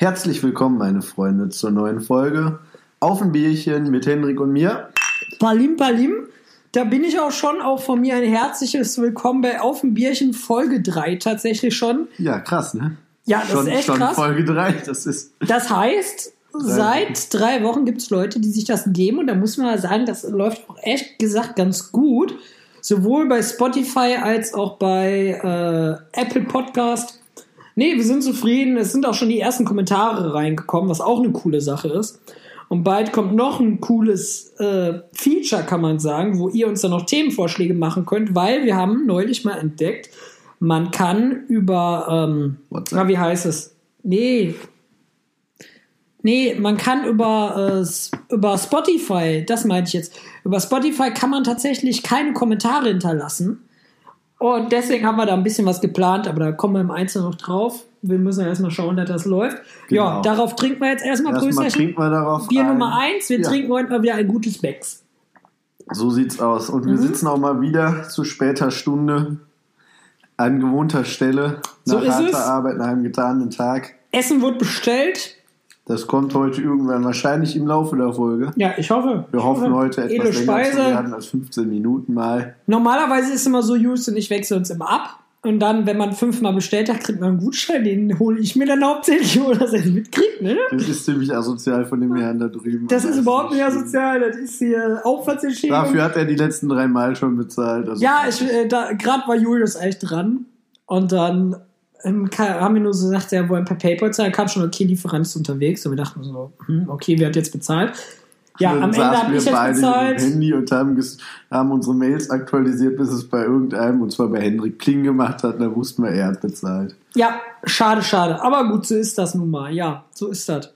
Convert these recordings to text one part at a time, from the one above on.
Herzlich willkommen, meine Freunde, zur neuen Folge Auf ein Bierchen mit Hendrik und mir. Palim Palim, da bin ich auch schon, auch von mir ein herzliches Willkommen bei Auf ein Bierchen Folge 3 tatsächlich schon. Ja, krass, ne? Ja, das schon, ist echt schon krass. Folge 3, das ist. Das heißt, seit drei Wochen gibt es Leute, die sich das geben und da muss man mal sagen, das läuft auch echt gesagt ganz gut. Sowohl bei Spotify als auch bei äh, Apple Podcast. Nee, wir sind zufrieden. Es sind auch schon die ersten Kommentare reingekommen, was auch eine coole Sache ist. Und bald kommt noch ein cooles äh, Feature, kann man sagen, wo ihr uns dann noch Themenvorschläge machen könnt, weil wir haben neulich mal entdeckt, man kann über, ähm, na, wie heißt es? Nee. Nee, man kann über, äh, über Spotify, das meinte ich jetzt, über Spotify kann man tatsächlich keine Kommentare hinterlassen. Und deswegen haben wir da ein bisschen was geplant, aber da kommen wir im Einzelnen noch drauf. Wir müssen ja erstmal schauen, dass das läuft. Ja, Genau. darauf trinken wir jetzt erstmal Erstmal trinken wir darauf. Bier ein. Nummer eins, wir Ja, trinken heute mal wieder ein gutes Becks. So sieht's aus. Und Mhm. wir sitzen auch mal wieder zu später Stunde an gewohnter Stelle. So nach ist harter es. Arbeit, nach einem getanen Tag. Essen wird bestellt. Das kommt heute irgendwann wahrscheinlich im Laufe der Folge. Ja, ich hoffe. Wir ich hoffen hoffe. heute etwas Edle länger zu Speise. werden als 15 Minuten mal. Normalerweise ist immer so, und ich wechseln uns immer ab. Und dann, wenn man fünfmal bestellt hat, kriegt man einen Gutschein. Den hole ich mir dann hauptsächlich, oder dass er ihn mitkriegt, ne? Das ist ziemlich asozial von dem Herrn da drüben. Das ist überhaupt nicht asozial. Das ist hier Aufwandsentschädigung. Dafür hat er die letzten drei Mal schon bezahlt. Also Ja, äh, gerade war Julius echt dran. Und dann ähm, haben wir nur so gesagt, ja, wollen per PayPal zahlen. Kam schon, okay, Lieferant ist unterwegs. Und wir dachten so, hm, okay, wer hat jetzt bezahlt? Ja, am Ende habe wir ich jetzt beide bezahlt. Handy und haben, haben unsere Mails aktualisiert, bis es bei irgendeinem, und zwar bei Hendrik Kling gemacht hat. Da wussten wir, er hat bezahlt. Ja, schade, schade. Aber gut, so ist das nun mal. Ja, so ist das.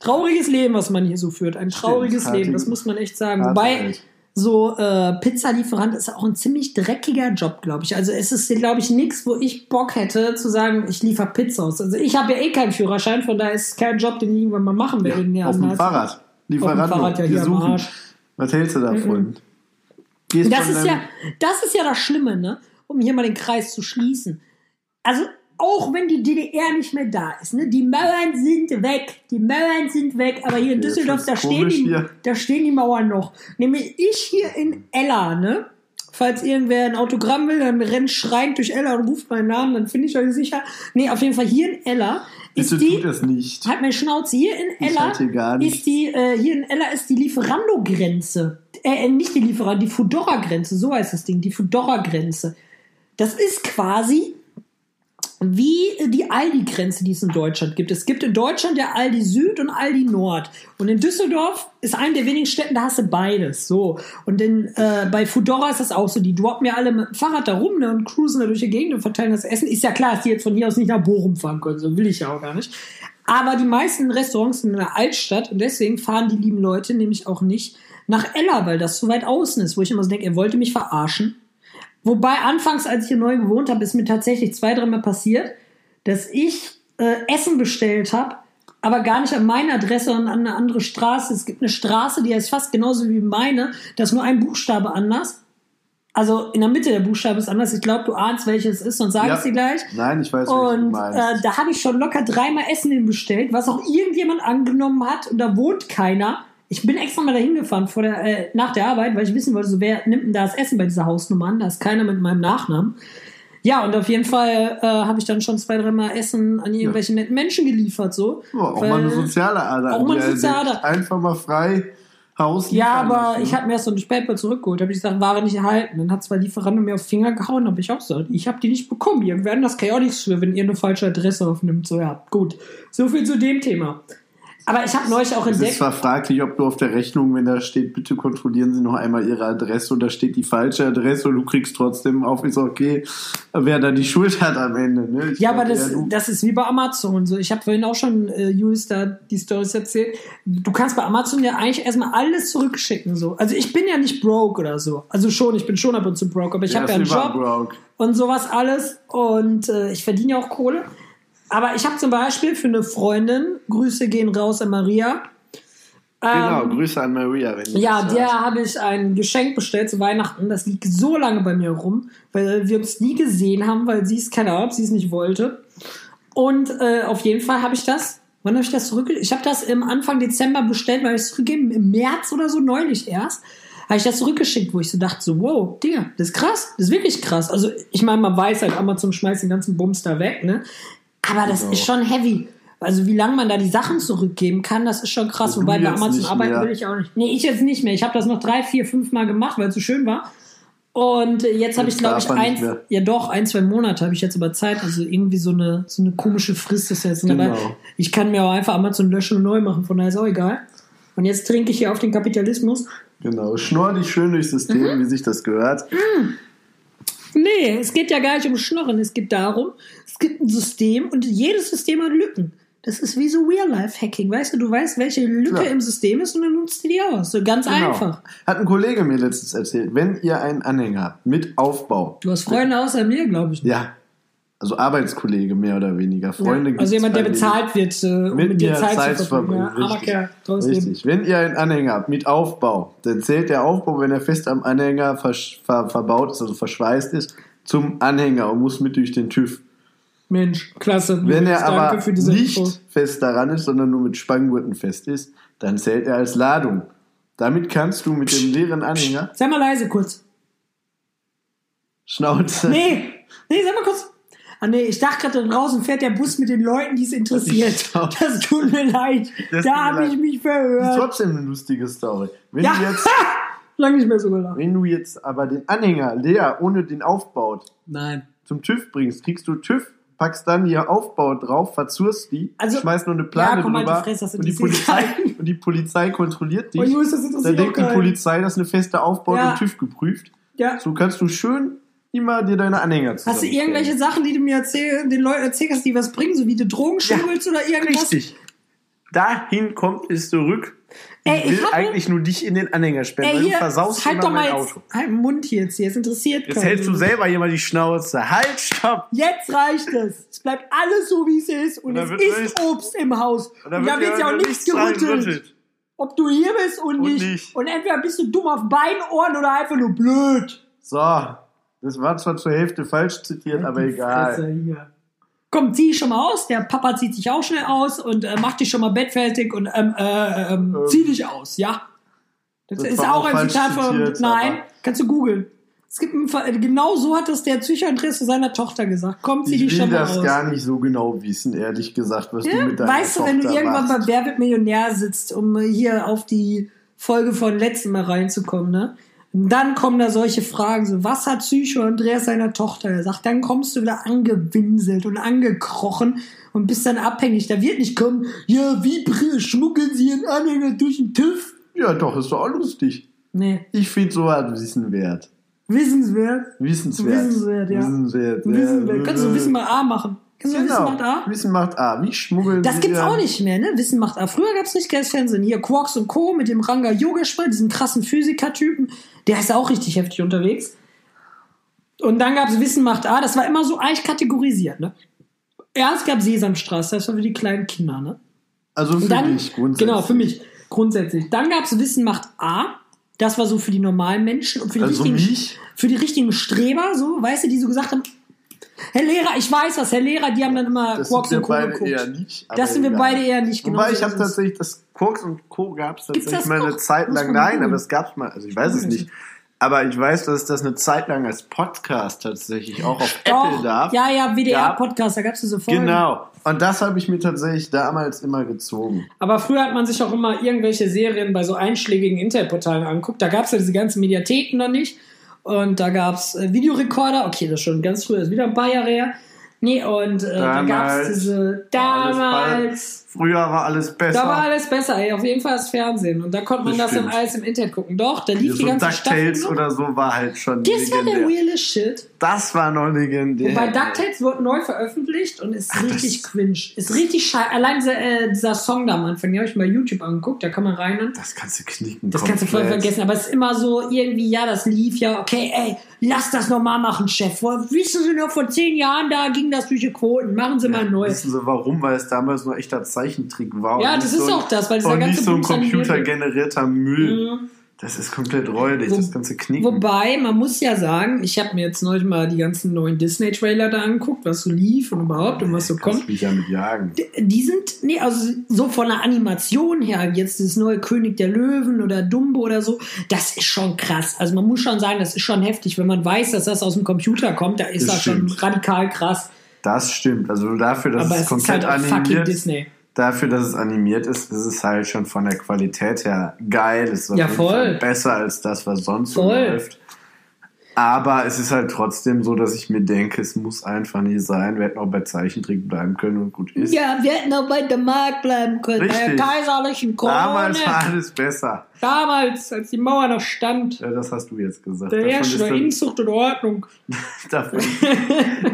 Trauriges Leben, was man hier so führt. Ein trauriges harte- Leben, das muss man echt sagen. Wobei, Welt. So äh, Pizzalieferant ist auch ein ziemlich dreckiger Job, glaube ich. Also es ist, glaube ich, nichts, wo ich Bock hätte zu sagen, ich liefere Pizza aus. Also ich habe ja eh keinen Führerschein, von daher ist es kein Job, den ich irgendwann mal machen will. irgendwie Auf dem. Fahrrad. Lieferando. Auf dem Fahrrad, ja, am. Arsch. Was hältst du davon? Gehst Das ist ja, das ist ja das Schlimme, ne? Um hier mal den Kreis zu schließen. Also, auch wenn die DDR nicht mehr da ist, ne? Die Mauern sind weg. Die Mauern sind weg. Aber hier in Düsseldorf, da stehen, die, hier. da stehen die Mauern noch. Nämlich ich hier in Ella, ne? Falls irgendwer ein Autogramm will, dann rennt schreiend durch Ella und ruft meinen Namen, dann finde ich euch sicher. Nee, auf jeden Fall hier in Ella ist Bitte die. es nicht. Halt meine Schnauze. Hier in Ella ist die, äh, hier in Ella ist die Lieferando-Grenze. Äh, äh, nicht die Lieferando, die Fudora-Grenze. So heißt das Ding, die Fudora-Grenze. Das ist quasi wie die Aldi-Grenze, die es in Deutschland gibt. Es gibt in Deutschland der Aldi Süd und Aldi Nord. Und in Düsseldorf ist eine der wenigen Städten, da hast du beides. So. Und in, äh, bei Fudora ist das auch so. Die droppen ja alle mit dem Fahrrad da rum ne, und cruisen da durch die Gegend und verteilen das Essen. Ist ja klar, dass die jetzt von hier aus nicht nach Bochum fahren können. So will ich ja auch gar nicht. Aber die meisten Restaurants sind in der Altstadt und deswegen fahren die lieben Leute nämlich auch nicht nach Ella, weil das zu weit außen ist, wo ich immer so denke, ihr wollt mich verarschen. Wobei anfangs, als ich hier neu gewohnt habe, ist mir tatsächlich zwei, dreimal passiert, dass ich äh, Essen bestellt habe, aber gar nicht an meine Adresse, sondern an eine andere Straße. Es gibt eine Straße, die heißt fast genauso wie meine, da ist nur ein Buchstabe anders. Also in der Mitte der Buchstabe ist anders. Ich glaube, du ahnst, welches es ist, sonst sage Ja. ich dir gleich. Nein, ich weiß, du Und äh, da habe ich schon locker dreimal Essen hin bestellt, was auch irgendjemand angenommen hat und da wohnt keiner. Ich bin extra mal dahin gefahren vor der, äh, nach der Arbeit, weil ich wissen wollte, so wer nimmt denn da das Essen bei dieser Hausnummer an? Da ist keiner mit meinem Nachnamen. Ja, und auf jeden Fall äh, habe ich dann schon zwei, dreimal Essen an irgendwelche netten Menschen geliefert. So. Ja, auch Weil- mal eine soziale Ader. Auch mal eine soziale entdeckt. Einfach mal frei Haus. Ja, aber lassen. ich habe mir erst so ein PayPal zurückgeholt, habe ich gesagt, Ware nicht erhalten. Dann hat zwar Lieferando mir auf den Finger gehauen, habe ich auch gesagt, ich habe die nicht bekommen. Das kann ja auch nichts für, wenn ihr eine falsche Adresse aufnimmt. So, ja, gut. So viel zu dem Thema. Aber ich habe neulich auch Es ist entdeckt, zwar fraglich, ob du auf der Rechnung, wenn da steht, bitte kontrollieren Sie noch einmal Ihre Adresse und da steht die falsche Adresse und du kriegst trotzdem auf, ist okay, wer da die Schuld hat am Ende. Ne? Ja, aber das, das ist wie bei Amazon. So, ich habe vorhin auch schon äh, Julius da die Stories erzählt. Du kannst bei Amazon ja eigentlich erstmal alles zurückschicken. So. Also ich bin ja nicht broke oder so. Also schon, ich bin schon ab und zu broke, aber ich Ja, habe ja einen Job. Broke. und sowas alles. Und äh, ich verdiene ja auch Kohle. Aber ich habe zum Beispiel für eine Freundin, Grüße gehen raus an Maria. Genau, Ähm, Grüße an Maria, wenn du ja, der habe ich ein Geschenk bestellt zu Weihnachten. Das liegt so lange bei mir rum, weil wir uns nie gesehen haben, weil sie es, keine Ahnung, ob sie es nicht wollte. Und äh, auf jeden Fall habe ich das Wann habe ich das zurückgegeben? Ich habe das im Anfang Dezember bestellt, weil ich es zurückgegeben im März oder so neulich erst. Habe ich das zurückgeschickt, wo ich so dachte, so, wow, Digga, das ist krass, das ist wirklich krass. Also ich meine, man weiß halt, Amazon schmeißt den ganzen Bums da weg, ne? Aber das Genau. ist schon heavy. Also wie lange man da die Sachen zurückgeben kann, das ist schon krass. Du Wobei bei Amazon arbeiten mehr. will ich auch nicht. Nee, ich jetzt nicht mehr. Ich habe das noch drei, vier, fünf Mal gemacht, weil es so schön war. Und äh, jetzt habe ich, glaube ich, eins, ja doch, ein, zwei Monate habe ich jetzt aber Zeit. Also irgendwie so eine, so eine komische Frist ist jetzt. Genau. Aber ich kann mir auch einfach Amazon löschen und neu machen, von daher ist auch egal. Und jetzt trinke ich hier auf den Kapitalismus. Genau, schnurr dich schön durchs System, Mhm. wie sich das gehört. Nee, es geht ja gar nicht um Schnorren. Es geht darum, es gibt ein System und jedes System hat Lücken. Das ist wie so Real-Life-Hacking. Weißt du, du weißt, welche Lücke Ja. im System ist und dann nutzt du die aus. So ganz Genau. einfach. Hat ein Kollege mir letztens erzählt, wenn ihr einen Anhänger habt mit Aufbau, Du hast Freunde außer mir, glaube ich. ja, also Arbeitskollege mehr oder weniger, Freunde ja. Also jemand, der bezahlt wird, äh, um mit, mit dir Zeit, Zeit zu verbringen. verbringen. Ja, richtig. Kerl, richtig. Wenn ihr einen Anhänger habt mit Aufbau, dann zählt der Aufbau, wenn er fest am Anhänger versch ver verbaut ist, also verschweißt ist, zum Anhänger und muss mit durch den TÜV. Mensch, klasse. Wenn er aber nicht Info. fest daran ist, sondern nur mit Spanngurten fest ist, dann zählt er als Ladung. Damit kannst du mit dem leeren Anhänger Sei mal leise kurz. Schnauze. Nee, nee, sag mal kurz. Ah nee, ich dachte gerade draußen fährt der Bus mit den Leuten, die es interessiert. Das tut mir leid. Das da habe ich mich ist verhört. trotzdem eine lustige Story. Wenn Ja, du jetzt, lange nicht mehr so gelacht. wenn du jetzt aber den Anhänger leer ohne den Aufbau Nein. zum TÜV bringst, kriegst du TÜV, packst dann hier Aufbau drauf, verzurst die, Also- schmeißt nur eine Plane Ja, komm, halt die drüber Fresse, das und, die Polizei, und die Polizei kontrolliert dich. Oh, Jungs, das dann denkt die. Polizei, das ist eine feste Aufbau Ja. und TÜV geprüft. Ja. So kannst du schön immer dir deine Anhänger Hast du irgendwelche Sachen, die du mir erzähl, den Leuten erzählst, die was bringen, so wie du Drogen schummelst oder irgendwas? Richtig. Dahin kommt es zurück. Ey, ich ich will eigentlich nur dich in den Anhänger sperren, Ey, weil hier, du versaust halt immer doch mal mein jetzt, Auto. halt den Mund hier jetzt hier, es interessiert Jetzt hältst du selber hier mal die Schnauze. Halt, stopp! Jetzt reicht es. Es bleibt alles so, wie es ist. Und, Und es ist nichts- Obst im Haus. Und, da wird wird ja auch nichts gerüttelt. Ob du hier bist und, Und nicht. nicht. Und entweder bist du dumm auf beiden Ohren oder einfach nur blöd. So, das war zwar zur Hälfte falsch zitiert, aber Die egal. Komm, zieh dich schon mal aus. Der Papa zieht sich auch schnell aus und äh, macht dich schon mal bettfertig und ähm, äh, ähm, zieh dich aus, ja. Das, Das ist auch auch ein Zitat von. Nein, kannst du googeln. Es gibt ein, Ver- genau so hat das der Psychoandress zu seiner Tochter gesagt. Komm, zieh Ich dich will schon mal das aus. gar nicht so genau wissen, ehrlich gesagt, was du Ja, mit deiner weißt du, wenn du irgendwann machst. bei Wer wird Millionär sitzt, um hier auf die Folge von letztem Mal reinzukommen, ne? Und dann kommen da solche Fragen, so, was hat Psycho Andreas seiner Tochter gesagt? Dann kommst du wieder angewinselt und angekrochen und bist dann abhängig. Da wird nicht kommen, ja, wie schmuggeln sie ihren Anhänger durch den TÜV? Ja, doch, ist doch auch lustig. Nee, Ich finde sowas wissenswert. wissenswert. Wissenswert. Wissenswert, ja. Wissenswert. ja. Wissenswert. Kannst du Wissen macht A machen? Du Wissen Genau. macht A? Wissen macht A. Wie schmuggeln Das gibt's ihren- auch nicht mehr, ne? Wissen macht A. Früher gab's richtig geiles Fernsehen. Hier Quarks und Co. mit dem Ranga Yogeshwar, diesen krassen Physiker-Typen. Der ist auch richtig heftig unterwegs. Und dann gab's Wissen macht A. Das war immer so eigentlich kategorisiert, ne? Erst gab Sesamstraße, das war für die kleinen Kinder, ne? Also für dann, dich grundsätzlich. genau, für mich grundsätzlich. Dann gab's Wissen macht A. Das war so für die normalen Menschen und für die Also richtigen, mich? für die richtigen Streber, so, weißt du, die so gesagt haben, Herr Lehrer, ich weiß was, Herr Lehrer, die haben dann immer Das Quarks und Co. beide geguckt. eher nicht. aber Das sind wir egal. beide eher nicht. genau Wobei so ich habe es. tatsächlich das Koks und Co. gab es tatsächlich mal eine? Zeit lang. Nein, aber es gab's mal. Also ich weiß es nicht. Aber ich weiß, dass es das eine Zeit lang als Podcast tatsächlich auch auf Apple Doch, darf. ja, ja, gab. WDR-Podcast, da gab es diese Folgen. Genau. Und das habe ich mir tatsächlich damals immer gezogen. Aber früher hat man sich auch immer irgendwelche Serien bei so einschlägigen Internetportalen angeguckt. Da gab es ja diese ganzen Mediatheken noch nicht. Und da gab es äh, Videorekorder. Okay, das ist schon ganz früh, das ist wieder ein paar Jahre her. Nee, und äh, da gab es diese. Damals. Früher war alles besser. Da war alles besser, ey. Auf jeden Fall das Fernsehen. Und da konnte man Das das, dann alles im Internet gucken. Doch, da lief so die ganze. DuckTales oder so war halt schon Das war der legendär. reale Shit. Das war noch legendär. Wobei DuckTales wird neu veröffentlicht und ist Ach, richtig cringe. Ist richtig scheiße. Allein dieser, äh, dieser Song da am Anfang, den habe ich mal YouTube angeguckt, da kann man rein. Das kannst du knicken. Das kannst du voll vergessen. Aber es ist immer so irgendwie, ja, das lief ja, okay, ey, lass das nochmal machen, Chef. Wissen Sie noch, vor zehn Jahren, da ging das durch die Quoten. Machen Sie mal neu. Wissen Sie warum? Weil es damals nur echter Zeichentrick war. Ja, das ist so ein- auch das, weil dieser Und ganze nicht so ein animiert computergenerierter Müll. Mhm. Das ist komplett räudig, Wo- das ganze Knicken. Wobei, man muss ja sagen, ich habe mir jetzt neulich mal die ganzen neuen Disney-Trailer da angeguckt, was so lief und überhaupt und was so Kannst kommt. mich ja mit jagen. Die sind, nee, also so von der Animation her, jetzt das neue König der Löwen oder Dumbo oder so, das ist schon krass. Also man muss schon sagen, das ist schon heftig. Wenn man weiß, dass das aus dem Computer kommt, da ist Das das, schon radikal krass. Das stimmt. Also dafür, dass Aber es es ist komplett halt auch fucking animiert Disney. Dafür, dass es animiert ist, ist es halt schon von der Qualität her geil. Es ist Ja, voll. Besser als das, was sonst so Voll. läuft. Aber es ist halt trotzdem so, dass ich mir denke, es muss einfach nicht sein. Wir hätten auch bei Zeichentrick bleiben können und gut ist. Ja, wir hätten auch bei der Mark bleiben können, bei der Richtig. kaiserlichen Krone. Damals war alles besser. Damals, als die Mauer noch stand. Ja, das hast du jetzt gesagt. Der herrschte Inzucht und Ordnung. davon,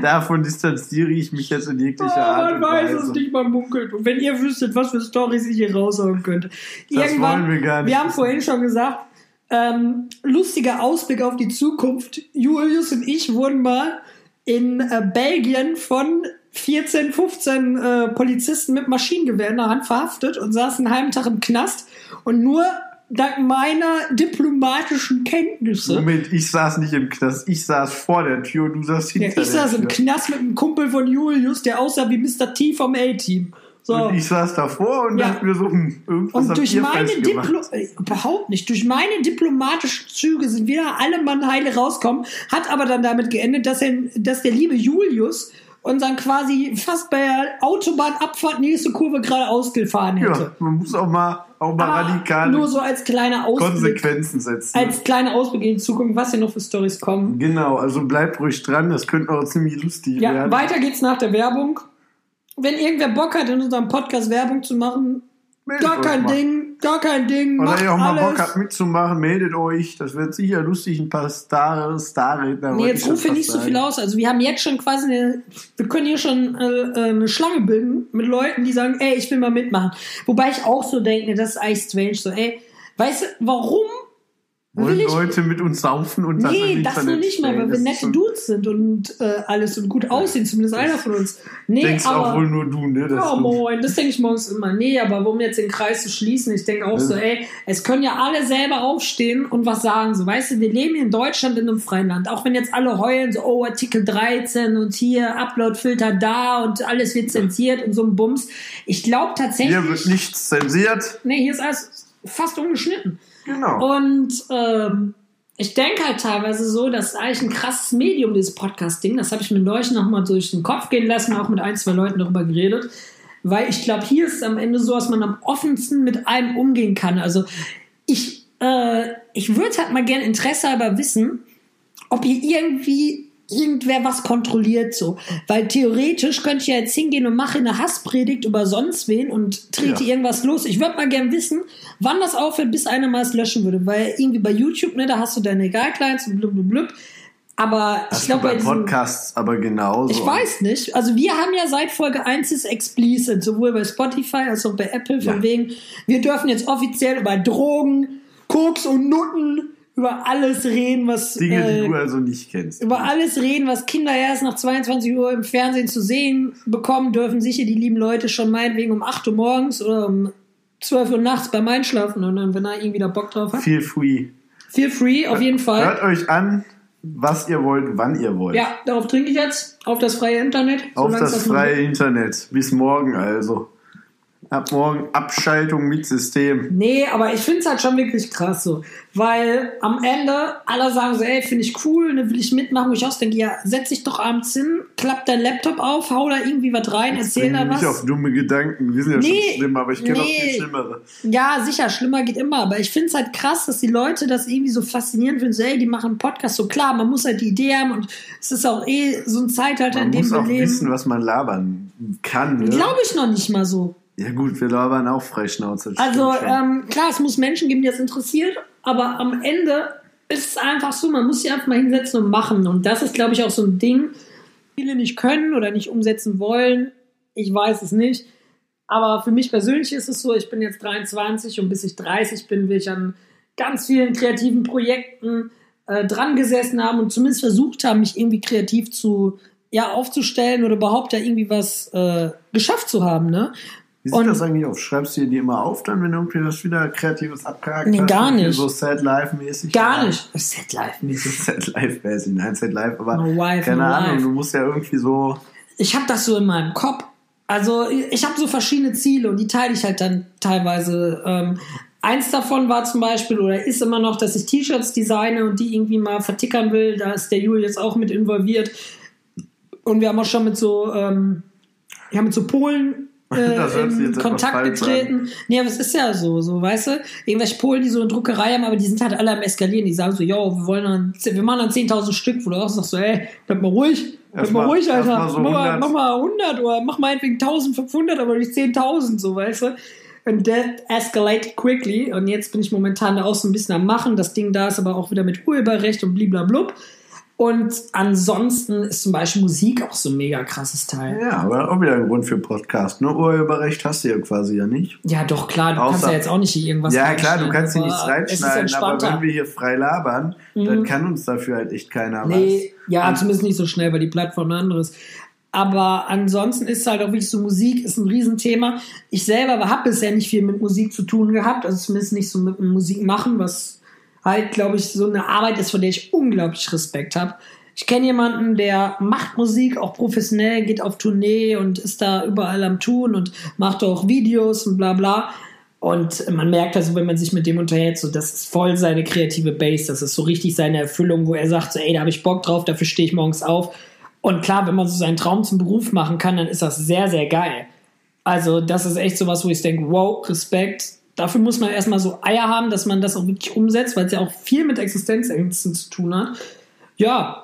davon distanziere ich mich jetzt in jeglicher Ah, Art man und weiß Weise. es nicht, man munkelt. Und wenn ihr wüsstet, was für Storys ich hier raushauen könnte. Das Irgendwann, wollen wir gar nicht Wir haben vorhin schon gesagt, ähm, lustiger Ausblick auf die Zukunft. Julius und ich wurden mal in äh, Belgien von 14, 15 äh, Polizisten mit Maschinengewehr in der Hand verhaftet und saßen einen halben Tag im Knast. Und nur dank meiner diplomatischen Kenntnisse Moment, ich saß nicht im Knast. Ich saß vor der Tür und du saß ja, hinter ich der saß Tür. im Knast mit einem Kumpel von Julius, der aussah wie Mr. T vom A-Team. So. Und ich saß davor und Ja. dachte mir so, hm, irgendwas Und durch meine. Diplo äh, überhaupt nicht, durch meine diplomatischen Züge sind wieder alle Mann heile rauskommen, hat aber dann damit geendet, dass, er, dass der liebe Julius unseren quasi fast bei der Autobahnabfahrt nächste Kurve geradeaus gefahren hätte. Ja, man muss auch mal, auch mal Aber radikale nur so als kleiner Ausblick, Konsequenzen setzen. als kleiner Ausblick in die Zukunft, was hier noch für Stories kommen. genau, also bleibt ruhig dran, das könnte auch ziemlich lustig Ja, werden. weiter geht's nach der Werbung. Wenn irgendwer Bock hat, in unserem Podcast Werbung zu machen, Meldet gar kein mal. Ding, gar kein Ding. Oder ihr auch mal alles. Bock habt mitzumachen, meldet euch. Das wird sicher lustig, ein paar Star, Starredner. Nee, jetzt rufe nicht so viel aus. Also wir haben jetzt schon quasi eine, wir können hier schon äh, äh, eine Schlange bilden mit Leuten, die sagen, ey, ich will mal mitmachen. Wobei ich auch so denke, das ist eigentlich strange, so, ey, weißt du, warum Wollen ich- Leute mit uns saufen und das Nee, das nur nicht mal, weil wir Das nette Dudes sind und äh, alles und gut aussehen, zumindest einer von uns. Nee, Denkst aber. auch wohl nur du, ne? Ja, du- moin, das denke ich morgens immer. Nee, aber um jetzt den Kreis zu schließen, ich denke auch so, ey, es können ja alle selber aufstehen und was sagen. So, weißt du, wir leben hier in Deutschland in einem freien Land. Auch wenn jetzt alle heulen, so, oh, Artikel 13 und hier Uploadfilter da und alles wird zensiert und so ein Bums. Ich glaube tatsächlich. Hier wird nichts zensiert. Nee, hier ist alles fast ungeschnitten. Genau. Und ähm, ich denke halt teilweise so, das ist eigentlich ein krasses Medium, dieses Podcast-Ding. Das habe ich mir neulich noch mal durch den Kopf gehen lassen, auch mit ein, zwei Leuten darüber geredet. Weil ich glaube, hier ist es am Ende so, dass man am offensten mit allem umgehen kann. Also ich, äh, ich würde halt mal gerne Interesse halber wissen, ob hier irgendwie irgendwer was kontrolliert so. Weil theoretisch könnte ich ja jetzt hingehen und mache eine Hasspredigt über sonst wen und trete Ja. irgendwas los. Ich würde mal gern wissen, wann das aufhört, bis einer mal es löschen würde. Weil irgendwie bei YouTube, ne, da hast du deine Guidelines und blub, blub, blub. Aber Das ich glaube, bei Podcasts aber genauso. ich weiß nicht. Also wir haben ja seit Folge 1 ist explicit, sowohl bei Spotify als auch bei Apple, von Ja. wegen, wir dürfen jetzt offiziell über Drogen, Koks und Nutten, über alles reden, was Dinge, äh, die du also nicht kennst. über alles reden, was Kinder erst nach 22 Uhr im Fernsehen zu sehen bekommen dürfen, sicher die lieben Leute schon meinetwegen um 8 Uhr morgens oder um 12 Uhr nachts beim Einschlafen und dann, wenn er irgendwie da Bock drauf hat. Feel free. Feel free, auf jeden Fall. Hört euch an, was ihr wollt, wann ihr wollt. Ja, darauf trinke ich jetzt. Auf das freie Internet. Auf das noch- freie Internet. Bis morgen also. Ab morgen Abschaltung mit System. Nee, aber ich finde es halt schon wirklich krass so. Weil am Ende alle sagen so, ey, finde ich cool, ne, will ich mitmachen. Wo ich auch denke, ja, setz dich doch abends hin, klapp dein Laptop auf, hau da irgendwie was rein, erzähl Bring da was. auf dumme Gedanken. Wir sind ja Nee, schon schlimm, aber ich kenne auch nee. viel Schlimmere. Ja, sicher, schlimmer geht immer. Aber ich finde es halt krass, dass die Leute das irgendwie so faszinierend finden. So, ey, die machen einen Podcast. So klar, man muss halt die Idee haben und es ist auch eh so ein Zeitalter, Man in dem muss wir auch leben. wissen, was man labern kann. Ne? Glaube ich noch nicht mal so. Ja gut, wir labern auch Freischnauze. Also ähm, klar, es muss Menschen geben, die das interessiert, aber am Ende ist es einfach so, man muss sich einfach mal hinsetzen und machen. Und das ist, glaube ich, auch so ein Ding, viele nicht können oder nicht umsetzen wollen. Ich weiß es nicht. Aber für mich persönlich ist es so, ich bin jetzt 23 und bis ich 30 bin, will ich an ganz vielen kreativen Projekten äh, dran gesessen haben und zumindest versucht haben, mich irgendwie kreativ zu ja, aufzustellen oder überhaupt da irgendwie was äh, geschafft zu haben. Ne? Wie sieht Und- das eigentlich auf? Schreibst du dir die immer auf, dann, wenn du irgendwie was wieder Kreatives abgehakt Nee, hast? gar nicht. So Sad Life-mäßig? Gar nicht. Set Life-mäßig. Sad Life-mäßig, nein, Sad Life, aber No wife, keine no Ahnung, life. du musst ja irgendwie so. ich habe das so in meinem Kopf. Also ich habe so verschiedene Ziele und die teile ich halt dann teilweise. Ähm, eins davon war zum Beispiel oder ist immer noch, dass ich T-Shirts designe und die irgendwie mal vertickern will. Da ist der Juli jetzt auch mit involviert. Und wir haben auch schon mit so, ähm, ja, mit so Polen äh, in Kontakt getreten. Nee, aber es ist ja so, so, weißt du? Irgendwelche Polen, die so eine Druckerei haben, aber die sind halt alle am Eskalieren. Die sagen so, yo, wir wollen dann, wir machen dann 10.000 Stück, wo du auch sagst so, ey, bleib mal ruhig. Bleib mal mal- ruhig, Alter. mal so mach, mal, 100. mach mal 100 oder mach meinetwegen 1500, aber nicht 10.000, so, weißt du? And that escalated quickly. Und jetzt bin ich momentan da auch so ein bisschen am Machen. Das Ding da ist aber auch wieder mit Urheberrecht und bliblablub. Und ansonsten ist zum Beispiel Musik auch so ein mega krasses Teil. Ja, aber auch wieder ein Grund für Podcast. Ne? Urheberrecht hast du ja quasi ja nicht. Ja, doch, klar, du Außer- kannst ja jetzt auch nicht hier irgendwas ja, klar, du kannst hier nichts ist reinschneiden, aber wenn wir hier frei labern, dann kann uns dafür halt echt keiner Nee, ja, Und- zumindest nicht so schnell, weil die Plattform ein anderes. Aber ansonsten ist halt auch wirklich so Musik ist ein Riesenthema. Ich selber habe bisher nicht viel mit Musik zu tun gehabt, also zumindest nicht so mit Musik machen, was halt, glaube ich, so eine Arbeit ist, von der ich unglaublich Respekt habe. Ich kenne jemanden, der macht Musik auch professionell, geht auf Tournee und ist da überall am Tun und macht auch Videos und bla bla. Und man merkt also, wenn man sich mit dem unterhält, so das ist voll seine kreative Base, das ist so richtig seine Erfüllung, wo er sagt, so, ey, da habe ich Bock drauf, dafür stehe ich morgens auf. Und klar, wenn man so seinen Traum zum Beruf machen kann, dann ist das sehr, sehr geil. Also das ist echt sowas, wo ich denke, wow, Respekt. Dafür muss man erstmal so Eier haben, dass man das auch wirklich umsetzt, weil es ja auch viel mit Existenzängsten zu tun hat. Ja,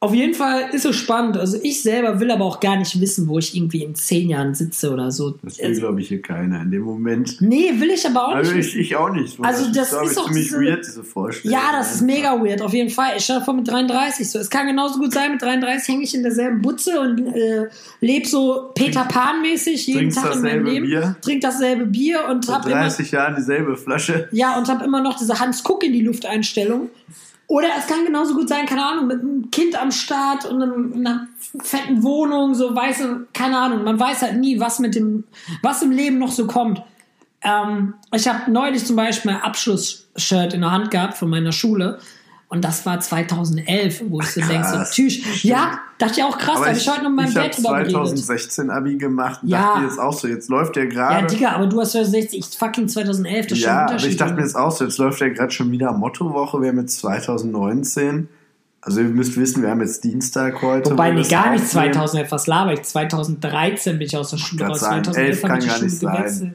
auf jeden Fall ist es spannend. Also ich selber will aber auch gar nicht wissen, wo ich irgendwie in zehn Jahren sitze oder so. Das will, glaube ich, hier keiner in dem Moment. Nee, will ich aber auch Also nicht. ich, ich auch nicht. Also das glaub ist ich, doch ziemlich diese- weird, diese Vorstellung. Ja, das ist mega weird, auf jeden Fall. Ich stelle vor mit 33 so. Es kann genauso gut sein, mit 33 hänge ich in derselben Butze und äh, lebe so Peter Pan-mäßig jeden Tag in meinem Leben. Bier. Trink dasselbe Bier und Seit hab immer, 30 Jahren dieselbe Flasche. ja, und hab immer noch diese Hans Oder es kann genauso gut sein, keine Ahnung, mit einem Kind am Start und einem, einer fetten Wohnung, so weiße, keine Ahnung. Man weiß halt nie, was mit dem, was im Leben noch so kommt. Ähm, ich habe neulich zum Beispiel ein Abschlussshirt in der Hand gehabt von meiner Schule. Und das war 2011, wo ich so denke, so, tschüss. Ja, dachte ich auch krass, da habe ich heute noch habe Dad drüber geredet. 2016 Abi gemacht und Ja. dachte mir jetzt auch so, jetzt läuft der Ja, gerade. Digga, aber du hast 2060, ich fucking 2011, das ist schon ein Ja, aber Unterschied. ich dachte mir Junge. jetzt auch so, jetzt läuft ja gerade schon wieder Mottowoche, wir haben jetzt 2019. Also ihr müsst wissen, wir haben jetzt Dienstag heute. Wobei, nee, gar nicht aufnehmen. 2011, was laber ich? 2013 bin ich aus der Schule raus. sagen, 2011 11 habe kann ich die gar Schule nicht sein.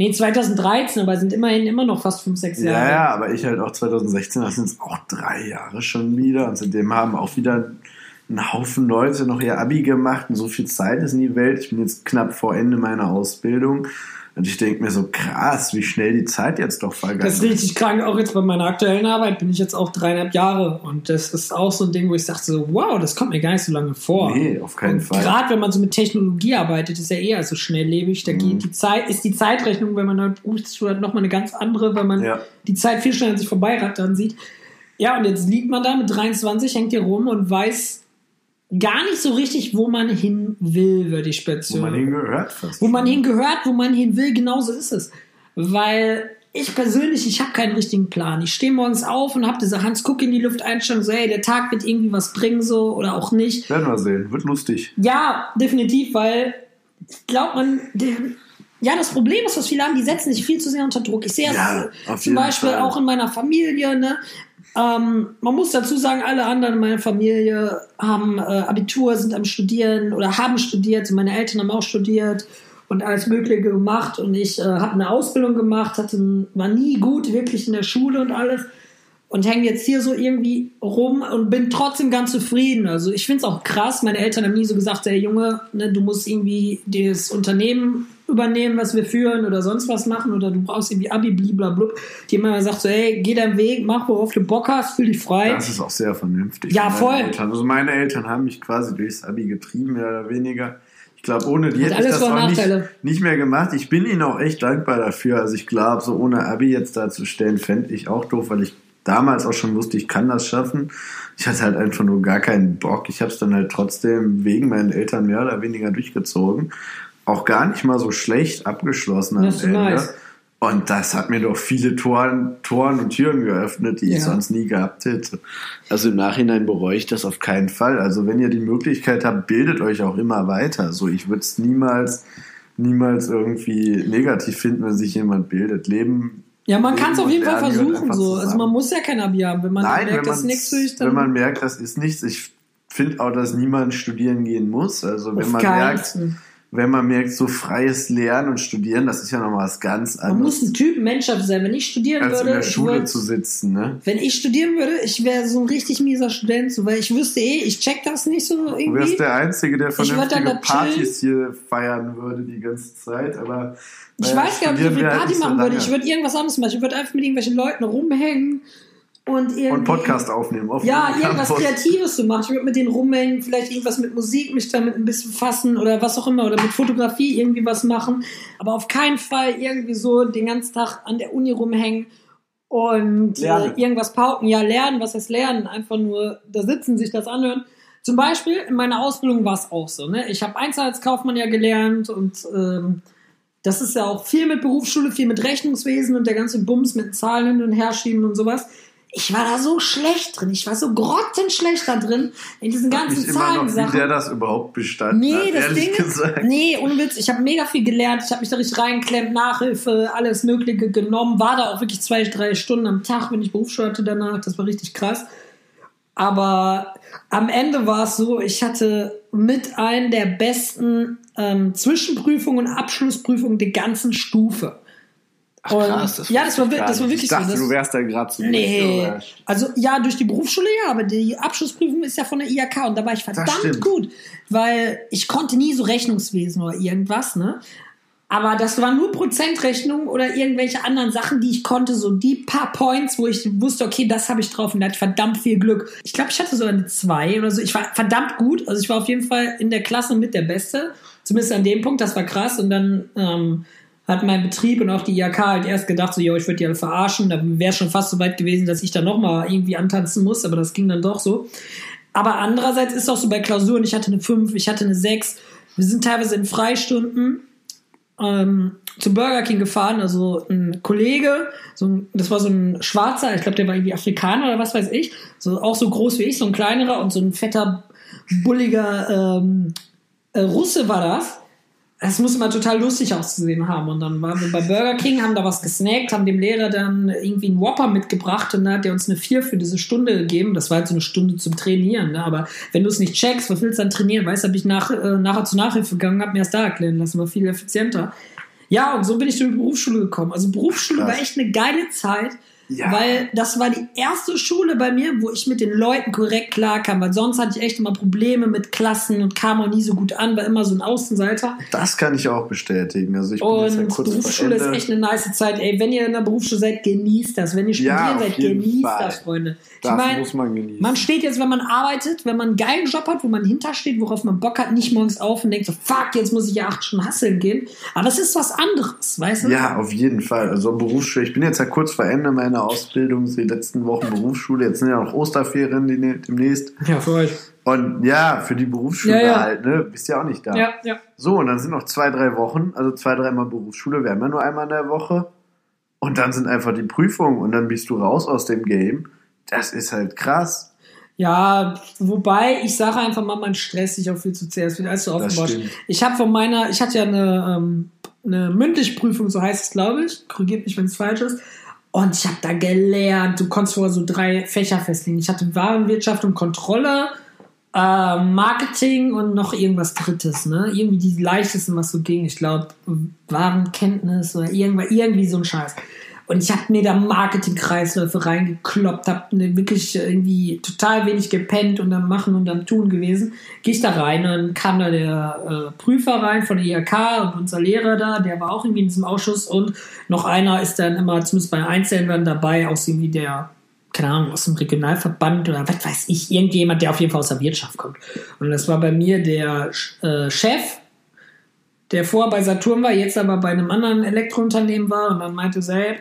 Nee, 2013, aber sind immerhin immer noch fast 5, 6 Jahre. Ja, ja, aber ich halt auch 2016, das sind jetzt auch drei Jahre schon wieder. Und seitdem haben auch wieder ein Haufen Leute noch ihr Abi gemacht und so viel Zeit ist in die Welt. Ich bin jetzt knapp vor Ende meiner Ausbildung. Und ich denke mir so, krass, wie schnell die Zeit jetzt doch vergangen Das ist richtig krank. Auch jetzt bei meiner aktuellen Arbeit bin ich jetzt auch dreieinhalb Jahre. Und das ist auch so ein Ding, wo ich sagte so, wow, das kommt mir gar nicht so lange vor. Nee, auf keinen Und Fall. Gerade wenn man so mit Technologie arbeitet, ist ja eher so schnelllebig. Da Mhm. geht die Zeit, ist die Zeitrechnung, wenn man eine Berufsschule hat, nochmal eine ganz andere, weil man Ja. die Zeit viel schneller an sich vorbeirattern sieht. Ja, und jetzt liegt man da mit 23, hängt hier rum und weiß gar nicht so richtig, wo man hin will, würde ich Wo speziell. man hingehört fast. Wo man hingehört, wo man hin will, genauso ist es. Weil ich persönlich, ich habe keinen richtigen Plan. Ich stehe morgens auf und habe diese Hans Guck in die Luft Einstellung, so, hey, der Tag wird irgendwie was bringen, so, oder auch nicht. Werden wir sehen, wird lustig. Ja, definitiv, weil ich glaube, man. Ja, das Problem ist, was viele haben, die setzen sich viel zu sehr unter Druck. Ich sehe es Ja, auf zum Beispiel Fall. auch in meiner Familie. Ne? Ähm, man muss dazu sagen, alle anderen in meiner Familie haben äh, Abitur, sind am Studieren oder haben studiert. Meine Eltern haben auch studiert und alles Mögliche gemacht. Und ich äh, habe eine Ausbildung gemacht, hatte, war nie gut wirklich in der Schule und alles und hänge jetzt hier so irgendwie rum und bin trotzdem ganz zufrieden. Also ich finde es auch krass. Meine Eltern haben nie so gesagt, ey Junge, ne, du musst irgendwie das Unternehmen übernehmen, was wir führen oder sonst was machen oder du brauchst irgendwie Abi, bliblablub. Die immer gesagt so, ey, geh deinen Weg, mach worauf du Bock hast, fühl dich frei. Das ist auch sehr vernünftig. Ja, voll. Eltern. Also meine Eltern haben mich quasi durchs Abi getrieben, mehr oder weniger. Ich glaube, ohne die hätte ich das auch nicht, nicht mehr gemacht. Ich bin ihnen auch echt dankbar dafür. Also ich glaube, so ohne Abi jetzt dazustellen, fände ich auch doof, weil ich damals auch schon wusste, ich kann das schaffen. Ich hatte halt einfach nur gar keinen Bock. Ich habe es dann halt trotzdem wegen meinen Eltern mehr oder weniger durchgezogen. Auch gar nicht mal so schlecht abgeschlossen am Ende. nice. Und das hat mir doch viele Toren, Toren und Türen geöffnet, die ich Ja. sonst nie gehabt hätte. Also im Nachhinein bereue ich das auf keinen Fall. Also wenn ihr die Möglichkeit habt, bildet euch auch immer weiter. So, ich würde es niemals, niemals irgendwie negativ finden, wenn sich jemand bildet. Leben. Ja, man kann es auf jeden Fall versuchen. So. Also man muss ja kein Abi haben. Wenn man Nein, merkt, wenn, das ist nichts für dich, wenn dann man merkt, das ist nichts. Ich finde auch, dass niemand studieren gehen muss. Also wenn Auf man merkt, Fall. Wenn man merkt, so freies Lernen und Studieren, das ist ja nochmal was ganz man muss anderes, ein Typ Menschheit sein. Wenn ich studieren als in würde, der ich Schule würd- zu sitzen. Ne? wenn ich studieren würde, ich wäre so ein richtig mieser Student, so, weil ich wüsste eh, ich check das nicht so Du irgendwie. wärst der Einzige, der vernünftige. Partys hier feiern würde die ganze Zeit. Aber Ich weiß gar nicht, ob ich so studieren viel halt Party nicht so machen würde. Ich würde irgendwas anderes machen. Ich würde einfach mit irgendwelchen Leuten rumhängen und irgendwie. Und Podcast aufnehmen. Auf Ja, irgendwas Campus. Kreatives zu machen. Ich würde mit denen rumhängen, vielleicht irgendwas mit Musik, mich damit ein bisschen fassen oder was auch immer oder mit Fotografie irgendwie was machen. Aber auf keinen Fall irgendwie so den ganzen Tag an der Uni rumhängen und äh, irgendwas pauken. Ja, lernen, was heißt lernen? Einfach nur da sitzen, sich das anhören. Zum Beispiel in meiner Ausbildung war es auch so. Ne? Ich habe Einzelhandelskaufmann ja gelernt und ähm, das ist ja auch viel mit Berufsschule, viel mit Rechnungswesen und der ganze Bums mit Zahlen hin und her schieben und sowas. Ich war da so schlecht drin. Ich war so grottenschlecht da drin in diesen Ich ganzen immer noch, wie der das überhaupt bestanden Nee, hat, das Ding ist, gesagt. nee, ohne Witz, ich habe mega viel gelernt, ich habe mich da richtig reinklemmt, Nachhilfe, alles Mögliche genommen, war da auch wirklich zwei, drei Stunden am Tag, wenn ich Berufsschule hatte danach, das war richtig krass. Aber am Ende war es so, ich hatte mit einem der besten ähm, Zwischenprüfungen und Abschlussprüfungen der ganzen Stufe. Ach, krass, das ja, das war das war wirklich ich so, dachte, das- du wärst da gerade zu Nee, überrascht. also ja, durch die Berufsschule ja, aber die Abschlussprüfung ist ja von der IHK und da war ich verdammt gut, weil ich konnte nie so Rechnungswesen oder irgendwas, ne? Aber das war nur Prozentrechnung oder irgendwelche anderen Sachen, die ich konnte, so die paar Points, wo ich wusste, okay, das habe ich drauf und da hatte ich verdammt viel Glück. Ich glaube, ich hatte so eine 2 oder so. Ich war verdammt gut, also ich war auf jeden Fall in der Klasse mit der Beste, zumindest an dem Punkt, das war krass und dann ähm, hat mein Betrieb und auch die IHK halt erst gedacht, so, yo, ich würde die alle verarschen. Da wäre schon fast so weit gewesen, dass ich da nochmal irgendwie antanzen muss, aber das ging dann doch so. Aber andererseits ist auch so bei Klausuren, ich hatte eine 5, ich hatte eine 6. Wir sind teilweise in Freistunden ähm, zu Burger King gefahren, also ein Kollege, so ein, das war so ein Schwarzer, ich glaube, der war irgendwie Afrikaner oder was weiß ich, so auch so groß wie ich, so ein kleinerer und so ein fetter, bulliger ähm, äh, Russe war das. Es muss immer total lustig auszusehen haben. Und dann waren wir bei Burger King, haben da was gesnackt, haben dem Lehrer dann irgendwie einen Whopper mitgebracht und dann hat er uns eine 4 für diese Stunde gegeben. Das war halt so eine Stunde zum Trainieren. Ne? Aber wenn du es nicht checkst, was willst du dann trainieren? Weißt du, habe ich nach, äh, nachher zur Nachhilfe gegangen, habe mir das da erklären lassen, war viel effizienter. Ja, und so bin ich durch die Berufsschule gekommen. Also Berufsschule Krass. war echt eine geile Zeit. Ja. Weil das war die erste Schule bei mir, wo ich mit den Leuten korrekt klarkam, weil sonst hatte ich echt immer Probleme mit Klassen und kam auch nie so gut an, war immer so ein Außenseiter. Das kann ich auch bestätigen. Also ich bin jetzt ja Und kurz Berufsschule ist echt eine nice Zeit. Ey, wenn ihr in der Berufsschule seid, genießt das. Wenn ihr Ja, studieren auf seid, genießt Fall. das, Freunde. Das ich mein, muss man genießen. man steht jetzt, wenn man arbeitet, wenn man einen geilen Job hat, wo man hintersteht, worauf man Bock hat, nicht morgens auf und denkt so, fuck, jetzt muss ich ja acht Stunden hasseln gehen. Aber es ist was anderes, weißt du? Ja, auf jeden Fall. Also Berufsschule. Ich bin jetzt ja kurz vor Ende meiner Ausbildung, die letzten Wochen Berufsschule. Jetzt sind ja noch Osterferien die- demnächst. Ja, für euch. Und ja, für die Berufsschule Ja, ja. halt, ne? Bist ja auch nicht da. Ja, ja. So, und dann sind noch zwei, drei Wochen, also zwei, dreimal Berufsschule, wir haben ja nur einmal in der Woche. Und dann sind einfach die Prüfungen und dann bist du raus aus dem Game. Das ist halt krass. Ja, wobei ich sage einfach mal, man stresst sich auch viel zu sehr. Es wird alles so Das aufgebaut. Ich habe von meiner, ich hatte ja eine, ähm, eine mündliche Prüfung, so heißt es, glaube ich. Korrigiert mich, wenn es falsch ist. Und ich habe da gelernt. Du konntest vorher so drei Fächer festlegen. Ich hatte Warenwirtschaft und Kontrolle, äh, Marketing und noch irgendwas Drittes. Ne? Irgendwie die leichtesten, was so ging. Ich glaube, Warenkenntnis oder irgendwas, irgendwie so ein Scheiß. Und ich habe mir da Marketingkreisläufe reingekloppt, habe ne, wirklich irgendwie total wenig gepennt und am Machen und am Tun gewesen. Gehe ich da rein, dann kam da der äh, Prüfer rein von der IHK und unser Lehrer da, der war auch irgendwie in diesem Ausschuss und noch einer ist dann immer, zumindest bei Einzelnen dabei, aus irgendwie der, keine Ahnung, aus dem Regionalverband oder was weiß ich, irgendjemand, der auf jeden Fall aus der Wirtschaft kommt. Und das war bei mir der äh, Chef, der vorher bei Saturn war, jetzt aber bei einem anderen Elektrounternehmen war und dann meinte sie, hey,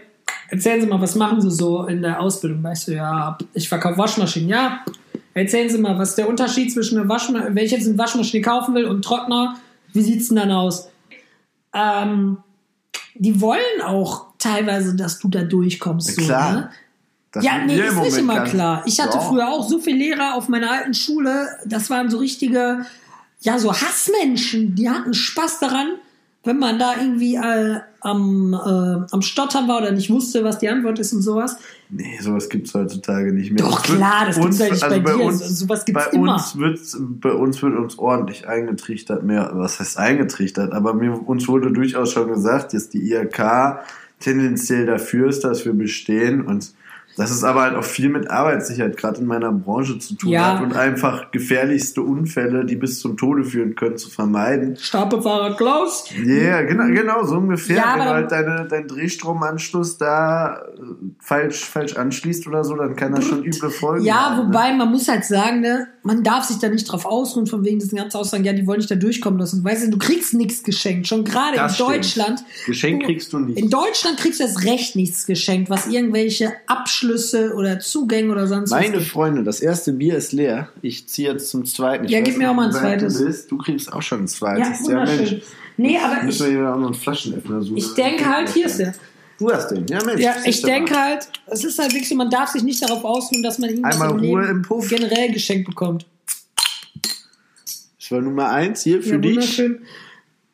erzählen Sie mal, was machen Sie so in der Ausbildung? Weißt du, ja, ich verkaufe Waschmaschinen, ja. Erzählen Sie mal, was ist der Unterschied zwischen einer Waschmaschine, wenn ich jetzt eine Waschmaschine kaufen will und Trockner, wie sieht's denn dann aus? ähm, die wollen auch teilweise, dass du da durchkommst. So, Klar. ne? Das Ja, nee, ist nicht immer klar. Ich hatte Doch. früher auch so viele Lehrer auf meiner alten Schule, das waren so richtige, ja, so Hassmenschen, die hatten Spaß daran, wenn man da irgendwie äh, am, äh, am Stottern war oder nicht wusste, was die Antwort ist und sowas. Nee, sowas gibt's heutzutage nicht mehr. Doch, Es klar, das gibt's ja nicht bei dir. Uns, So- sowas gibt's bei immer. Uns wird's, bei uns wird uns ordentlich eingetrichtert, mehr, was heißt eingetrichtert, aber mir, uns wurde durchaus schon gesagt, dass die IHK tendenziell dafür ist, dass wir bestehen und dass es aber halt auch viel mit Arbeitssicherheit gerade in meiner Branche zu tun Ja. hat und einfach gefährlichste Unfälle, die bis zum Tode führen können, zu vermeiden. Stapelfahrer Klaus. Ja, yeah, genau, genau, so ungefähr. Ja, Wenn halt deine, deinen Drehstromanschluss da äh, falsch, falsch anschließt oder so, dann kann das schon üble Folgen Ja, haben, ne? wobei man muss halt sagen, ne, man darf sich da nicht drauf ausruhen, von wegen diesen ganzen Aussagen, ja, die wollen dich da durchkommen lassen. Weißt du, du kriegst nichts geschenkt. Schon gerade in Das stimmt. Deutschland. Geschenk kriegst du nicht. In Deutschland kriegst du erst recht nichts geschenkt, was irgendwelche Abschlüsse oder Zugänge oder sonst was. Meine Freunde, das erste Bier ist leer. Ich ziehe jetzt zum zweiten. Ich Ja, gib mir nicht, auch mal ein zweites. Du, bist. du kriegst auch schon ein Ja, zweites. wunderschön. Nee, aber Müssen ich, wir hier auch noch einen Flaschenöffner suchen. ich denke halt, hier ist der. Du hast den. Ja, Mensch. Ja, ich denke halt, es ist halt wirklich so, man darf sich nicht darauf ausruhen, dass man irgendwas Einmal im Ruhe Leben im Puff. generell geschenkt bekommt. Das war Nummer eins hier für Ja, dich. wunderschön.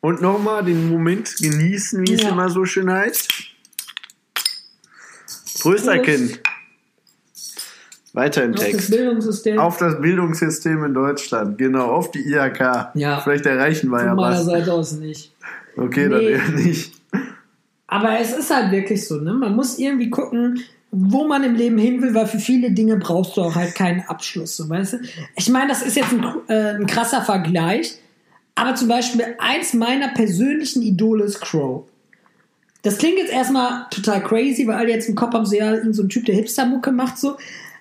Und nochmal den Moment genießen, wie es Ja. immer so schön heißt. Prösterchen. Weiter im Auf das Text. Bildungssystem. Auf das Bildungssystem in Deutschland, genau, auf die IHK. Ja. Vielleicht erreichen wir Von ja meiner was. Seite aus nicht. Okay, dann Nee. eher nicht. Aber es ist halt wirklich so, ne? Man muss irgendwie gucken, wo man im Leben hin will, weil für viele Dinge brauchst du auch halt keinen Abschluss, so weißt du? Ich meine, das ist jetzt ein, äh, ein krasser Vergleich, aber zum Beispiel eins meiner persönlichen Idole ist Crow. Das klingt jetzt erstmal total crazy, weil alle jetzt im Kopf haben, so ja, so ein Typ, der Hipster-Mucke macht so.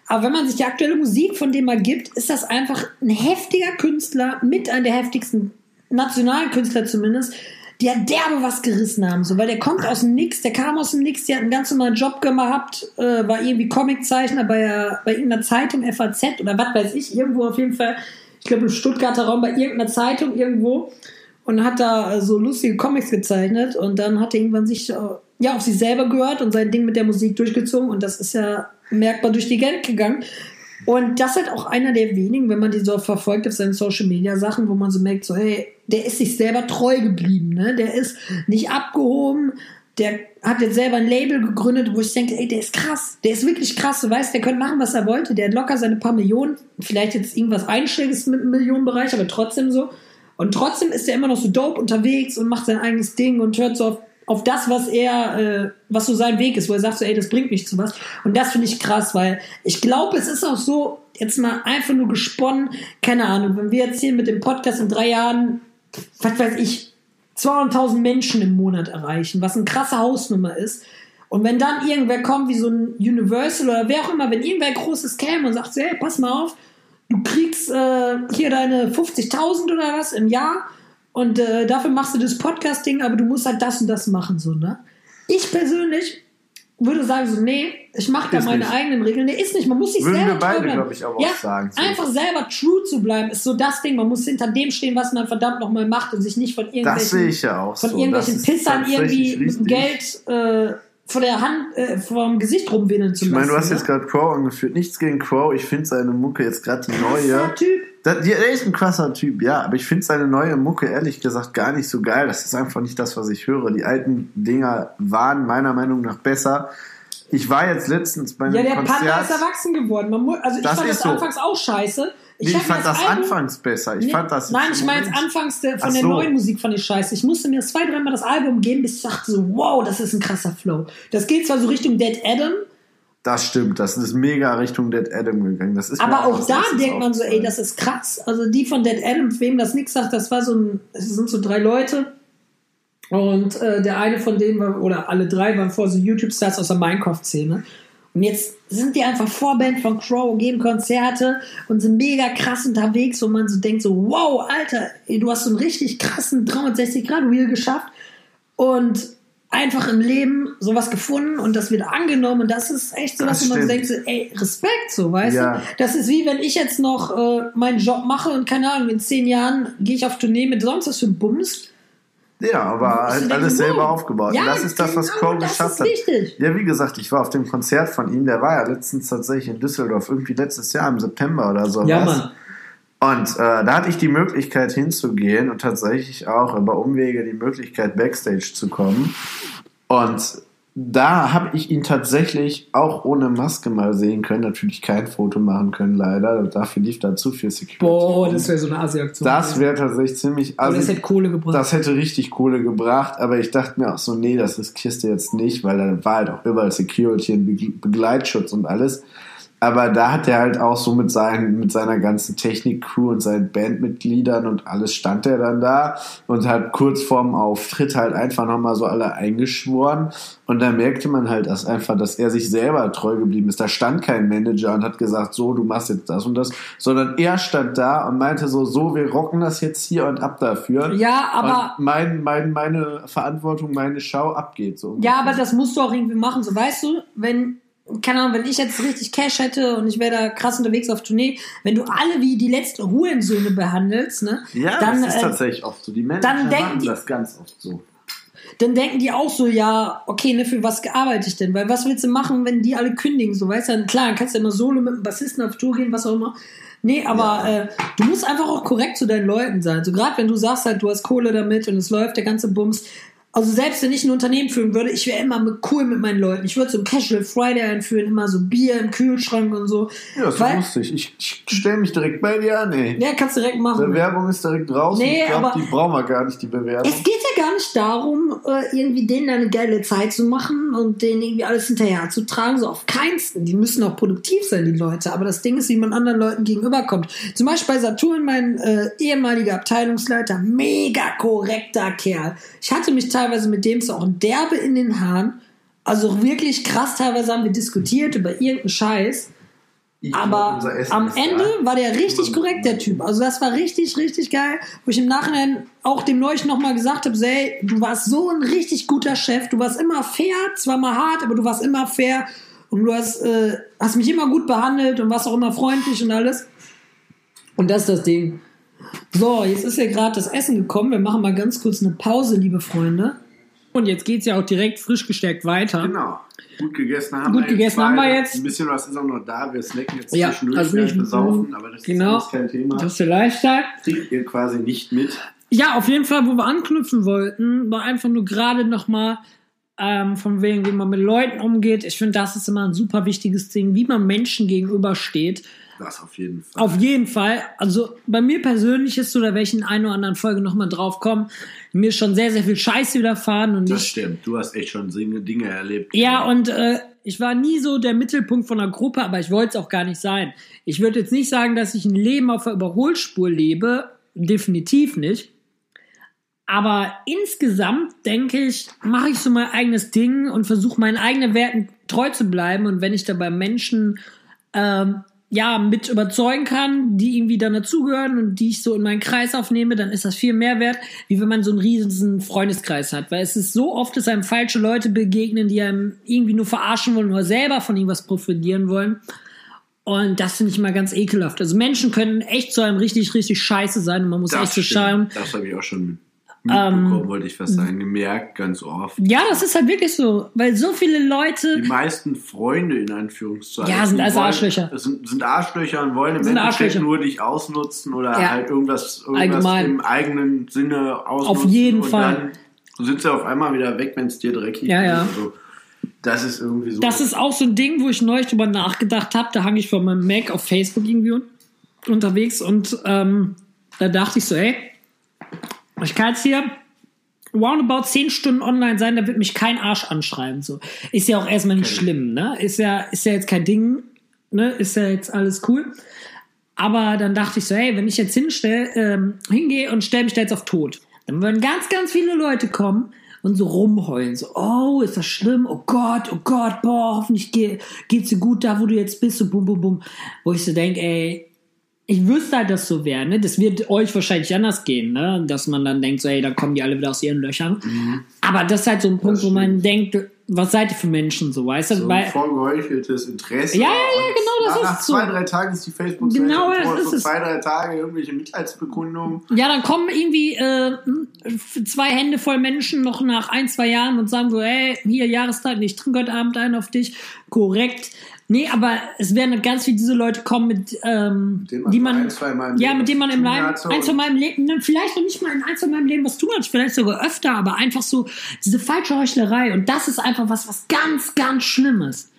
Aber wenn man sich die aktuelle Musik von dem mal gibt, ist das einfach ein heftiger Künstler, mit einer der heftigsten nationalen Künstler zumindest, ja derbe was gerissen haben. So, weil der kommt aus dem Nix, der kam aus dem Nix, der hat einen ganz normalen Job gehabt, äh, war irgendwie Comiczeichner bei, bei irgendeiner Zeitung, FAZ oder was weiß ich, irgendwo auf jeden Fall, ich glaube im Stuttgarter Raum bei irgendeiner Zeitung irgendwo und hat da äh, so lustige Comics gezeichnet und dann hat er irgendwann sich äh, ja auf sich selber gehört und sein Ding mit der Musik durchgezogen und das ist ja merkbar durch die Geld gegangen. Und das ist halt auch einer der wenigen, wenn man die so verfolgt auf seinen Social Media Sachen, wo man so merkt, so hey, der ist sich selber treu geblieben, ne? Der ist nicht abgehoben, der hat jetzt selber ein Label gegründet, wo ich denke, ey, der ist krass, der ist wirklich krass, du weißt, der könnte machen, was er wollte, der hat locker seine paar Millionen, vielleicht jetzt irgendwas Einschlägiges mit einem Millionenbereich, aber trotzdem so. Und trotzdem ist er immer noch so dope unterwegs und macht sein eigenes Ding und hört so auf, auf das, was er, äh, was so sein Weg ist, wo er sagt so, ey, das bringt mich zu was. Und das finde ich krass, weil ich glaube, es ist auch so, jetzt mal einfach nur gesponnen, keine Ahnung, wenn wir jetzt hier mit dem Podcast in drei Jahren, was weiß ich, 200.000 Menschen im Monat erreichen, was eine krasse Hausnummer ist. Und wenn dann irgendwer kommt, wie so ein Universal oder wer auch immer, wenn irgendwer Großes käme und sagt, so, hey, pass mal auf, du kriegst äh, hier deine 50.000 oder was im Jahr und äh, dafür machst du das Podcast-Ding, aber du musst halt das und das machen, so, ne? Ich persönlich würde sagen, so, nee, ich mache da meine nicht. eigenen Regeln. Nee, ist nicht. Man muss sich Würden selber beide, treu bleiben. ich, ja, sagen, so. Einfach selber true zu bleiben, ist so das Ding. Man muss hinter dem stehen, was man verdammt nochmal macht und sich nicht von irgendwelchen, ich ja von so. irgendwelchen Pissern irgendwie mit dem. Geld äh, vor der Hand, äh, vom Gesicht rumwindeln zu Ich lassen. meine, du hast ne? jetzt gerade Crow angeführt. Nichts gegen Crow. Ich finde seine Mucke jetzt gerade die neue. Krasser Typ. Da, die, er ist ein krasser Typ, ja, aber ich finde seine neue Mucke ehrlich gesagt gar nicht so geil. Das ist einfach nicht das, was ich höre. Die alten Dinger waren meiner Meinung nach besser. Ich war jetzt letztens bei einem Ja, der Panda Konzert. ist erwachsen geworden. Man muss, also ich Das fand das so. anfangs auch scheiße. nee, ich fand mir das Album- anfangs besser. Ich Nee, fand das Nein, ich meine jetzt anfangs der, von Ach der so. neuen Musik fand ich scheiße. Ich musste mir zwei, dreimal das Album geben, bis ich dachte so, wow, das ist ein krasser Flow. Das geht zwar so Richtung Dead Adam, Das stimmt, das ist mega Richtung Dead Adam gegangen. Das ist aber auch als da denkt man so, ey, das ist krass. Also die von Dead Adam, wem das nichts sagt, das war so ein, es sind so drei Leute. Und äh, der eine von denen war, oder alle drei waren vor so YouTube-Stars aus der Minecraft-Szene. Und jetzt sind die einfach Vorband von Crow, geben Konzerte und sind mega krass unterwegs, wo man so denkt, so, wow, Alter, ey, du hast so einen richtig krassen 360-Grad-Wheel geschafft und einfach im Leben sowas gefunden und das wird angenommen und das ist echt so, Das was wo man so denkt, ey, Respekt, so, weißt Ja. du? Das ist wie wenn ich jetzt noch äh, meinen Job mache und keine Ahnung, in zehn Jahren gehe ich auf Tournee mit sonst was für Bums. Ja, aber halt denken, alles selber wow. aufgebaut. Ja, und das ist das, was genau, Crow das geschafft ist hat. wichtig. Ja, wie gesagt, ich war auf dem Konzert von ihm, der war ja letztens tatsächlich in Düsseldorf, irgendwie letztes Jahr im September oder so. Ja, Mann. Und äh, da hatte ich die Möglichkeit hinzugehen und tatsächlich auch über Umwege die Möglichkeit Backstage zu kommen. Und da habe ich ihn tatsächlich auch ohne Maske mal sehen können. Natürlich kein Foto machen können, leider. Dafür lief da zu viel Security. Boah, das wäre so eine Asi-Aktion. das wäre tatsächlich ziemlich. Das assi. hätte Kohle gebracht. Das hätte richtig Kohle gebracht, aber ich dachte mir auch so, nee, das riskierst du jetzt nicht, weil da war halt auch überall Security und Begle- Begleitschutz und alles. Aber da hat er halt auch so mit, seinen, mit seiner ganzen Technik-Crew und seinen Bandmitgliedern und alles stand er dann da und hat kurz vorm Auftritt halt einfach nochmal so alle eingeschworen. Und da merkte man halt dass einfach, dass er sich selber treu geblieben ist. Da stand kein Manager und hat gesagt, so, du machst jetzt das und das, sondern er stand da und meinte so, so, wir rocken das jetzt hier und ab dafür. Ja, aber- Und mein, mein, meine Verantwortung, meine Schau abgeht. So Ja, aber das musst du auch irgendwie machen. So, weißt du, wenn, keine Ahnung, wenn ich jetzt richtig Cash hätte und ich wäre da krass unterwegs auf Tournee, wenn du alle wie die letzten Hurensöhne behandelst, ne, Ja, dann, das ist äh, tatsächlich oft so. Die dann denken machen die- das ganz oft so. dann denken die auch so, ja, okay, ne, für was arbeite ich denn? Weil was willst du machen, wenn die alle kündigen? So, weißt du, klar, dann kannst du ja immer solo mit einem Bassisten auf Tour gehen, was auch immer. Nee, aber Ja. äh, du musst einfach auch korrekt zu deinen Leuten sein. So gerade wenn du sagst halt, du hast Kohle damit und es läuft der ganze Bums. Also selbst wenn ich ein Unternehmen führen würde, ich wäre immer mit, cool mit meinen Leuten. Ich würde so ein Casual Friday einführen, immer so Bier im Kühlschrank und so. Ja, das ist Weil- lustig. Ich, ich stelle mich direkt bei dir an, ey. Ja, kannst du direkt machen. Bewerbung ist direkt draußen. Nee, ich glaube, aber- die brauchen wir gar nicht, die Bewerbung. Es geht ja gar nicht darum, äh, irgendwie denen eine geile Zeit zu machen und denen irgendwie alles hinterher zu tragen. So auf keinsten. Die müssen auch produktiv sein, die Leute. Aber das Ding ist, wie man anderen Leuten gegenüberkommt. Zum Beispiel bei Saturn, mein äh, ehemaliger Abteilungsleiter, mega korrekter Kerl. Ich hatte mich teilweise mit dem so auch derbe in den Haaren. Also wirklich krass, teilweise haben wir diskutiert über irgendeinen Scheiß. Aber am Ende war der richtig korrekt, der Typ. Also das war richtig, richtig geil. Wo ich im Nachhinein auch dem Neulich nochmal gesagt habe, ey, du warst so ein richtig guter Chef. Du warst immer fair, zwar mal hart, aber du warst immer fair. Und du hast, äh, hast mich immer gut behandelt und warst auch immer freundlich und alles. Und das ist das Ding. So, jetzt ist ja gerade das Essen gekommen. Wir machen mal ganz kurz eine Pause, liebe Freunde. Und jetzt geht's ja auch direkt frisch gestärkt weiter. Genau. Gut gegessen haben Gut wir gegessen jetzt haben wir jetzt. Ein bisschen was ist auch noch da. Wir snacken jetzt Ja, zwischendurch, also nicht wir saufen, aber das genau. ist kein Thema. Das ist der Lifestyle. kriegt ihr quasi nicht mit. Ja, auf jeden Fall, wo wir anknüpfen wollten, war einfach nur gerade nochmal ähm, von wegen, wie man mit Leuten umgeht. Ich finde, das ist immer ein super wichtiges Ding, wie man Menschen gegenübersteht. Das auf jeden Fall. Auf jeden Fall. Also bei mir persönlich ist so, da werde ich in einer oder anderen Folge nochmal drauf kommen. Mir ist schon sehr, sehr viel Scheiße widerfahren und Das ich stimmt. Du hast echt schon Dinge, erlebt. ja, und äh, ich war nie so der Mittelpunkt von einer Gruppe, aber ich wollte es auch gar nicht sein. Ich würde jetzt nicht sagen, dass ich ein Leben auf der Überholspur lebe. Definitiv nicht. Aber insgesamt denke ich, mache ich so mein eigenes Ding und versuche meinen eigenen Werten treu zu bleiben. Und wenn ich dabei Menschen ähm, ja mit überzeugen kann, die irgendwie dann dazugehören und die ich so in meinen Kreis aufnehme, dann ist das viel mehr wert, wie wenn man so einen riesigen Freundeskreis hat. Weil es ist so oft, dass einem falsche Leute begegnen, die einem irgendwie nur verarschen wollen oder selber von irgendwas profitieren wollen. Und das finde ich mal ganz ekelhaft. Also Menschen können echt zu einem richtig, richtig scheiße sein und man muss echt so schauen. Das habe ich auch schon mitbekommen, wollte ich fast sagen, gemerkt, ganz oft. Ja, das ist halt wirklich so, weil so viele Leute. Die meisten Freunde in Anführungszeichen. Ja, sind wollen- Arschlöcher. Sind, sind Arschlöcher und wollen im Endeffekt nur dich ausnutzen oder Ja. halt irgendwas, irgendwas Allgemein. im eigenen Sinne ausnutzen. Auf jeden und Fall. Dann sind sie auf einmal wieder weg, wenn es dir dreckig Ja, ist. ja. Also, das ist irgendwie so. Das ist auch so ein Ding, wo ich neulich drüber nachgedacht habe. Da hang ich vor meinem Mac auf Facebook irgendwie un unterwegs und ähm, da dachte ich so, ey, ich kann jetzt hier roundabout 10 Stunden online sein, da wird mich kein Arsch anschreiben. So. Ist ja auch erstmal nicht schlimm, ne? Ist ja, ist ja jetzt kein Ding, ne? Ist ja jetzt alles cool. Aber dann dachte ich so, hey, wenn ich jetzt hinstell, ähm, hingehe und stelle mich da jetzt auf tot, dann würden ganz, ganz viele Leute kommen und so rumheulen. So, oh, ist das schlimm? Oh Gott, oh Gott, boah, hoffentlich geht, geht's dir gut da, wo du jetzt bist, so bum, bum, bum. Wo ich so denke, ey, ich wüsste halt, dass so wäre, ne? Das wird euch wahrscheinlich anders gehen, ne? Dass man dann denkt, so, hey, dann kommen die alle wieder aus ihren Löchern. Aber das ist halt so ein Punkt, wo man denkt, was seid ihr für Menschen, so, weißt du? So ein vorgeheucheltes Interesse. Ja, ja, ja, genau, das nach, ist nach so. zwei, drei Tagen ist die facebook Genau, vor ist so zwei, drei Tage irgendwelche Mitleidsbekundungen. ja, dann kommen irgendwie äh, zwei Hände voll Menschen noch nach ein, zwei Jahren und sagen so, hey, hier Jahrestag, ich trinke heute Abend einen auf dich. Korrekt. Nee, aber es werden ganz viele diese Leute kommen, mit, ähm, denen man die man, ein, zwei Mal im ja, Leben mit denen man im Leben, ein, zwei Mal im Leben, vielleicht noch nicht mal in ein, zwei Mal im Leben was tun hat, vielleicht sogar öfter, aber einfach so diese falsche Heuchlerei und das ist einfach was, was ganz, ganz Schlimmes.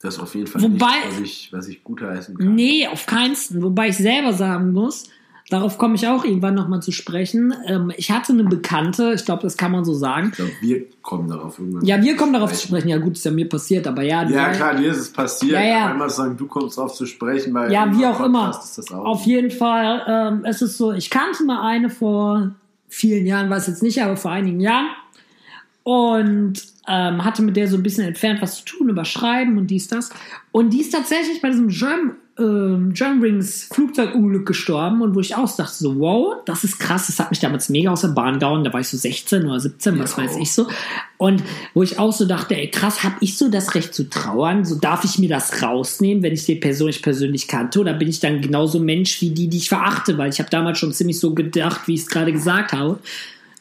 Das ist auf jeden Fall Wobei- nichts, was ich, was ich gutheißen kann. Nee, auf keinsten. Wobei ich selber sagen muss, darauf komme ich auch irgendwann nochmal zu sprechen. Ähm, ich hatte eine Bekannte, ich glaube, das kann man so sagen. Ich glaube, wir kommen darauf irgendwann. Ja, wir kommen darauf zu sprechen. Ja, gut, ist ja mir passiert, aber ja. Ja, klar, dir ist es passiert. Ja, ja. Immer sagen, du kommst drauf zu sprechen, weil Ja, wie auch immer. Podcast das auch Auf jeden Fall, ähm, es ist so, ich kannte mal eine vor vielen Jahren, weiß jetzt nicht, aber vor einigen Jahren. Und ähm, hatte mit der so ein bisschen entfernt was zu tun, über Schreiben und dies, das. Und die ist tatsächlich bei diesem Germ, ähm, Germanwings Flugzeugunglück gestorben und wo ich auch dachte, so, wow, das ist krass, das hat mich damals mega aus der Bahn gehauen, da war ich so 16 oder 17, was Ja, weiß ich so. Und wo ich auch so dachte, ey, krass, habe ich so das Recht zu trauern? So darf ich mir das rausnehmen, wenn ich die Person nicht persönlich kannte? Oder bin ich dann genauso Mensch wie die, die ich verachte? Weil ich habe damals schon ziemlich so gedacht, wie ich es gerade gesagt habe.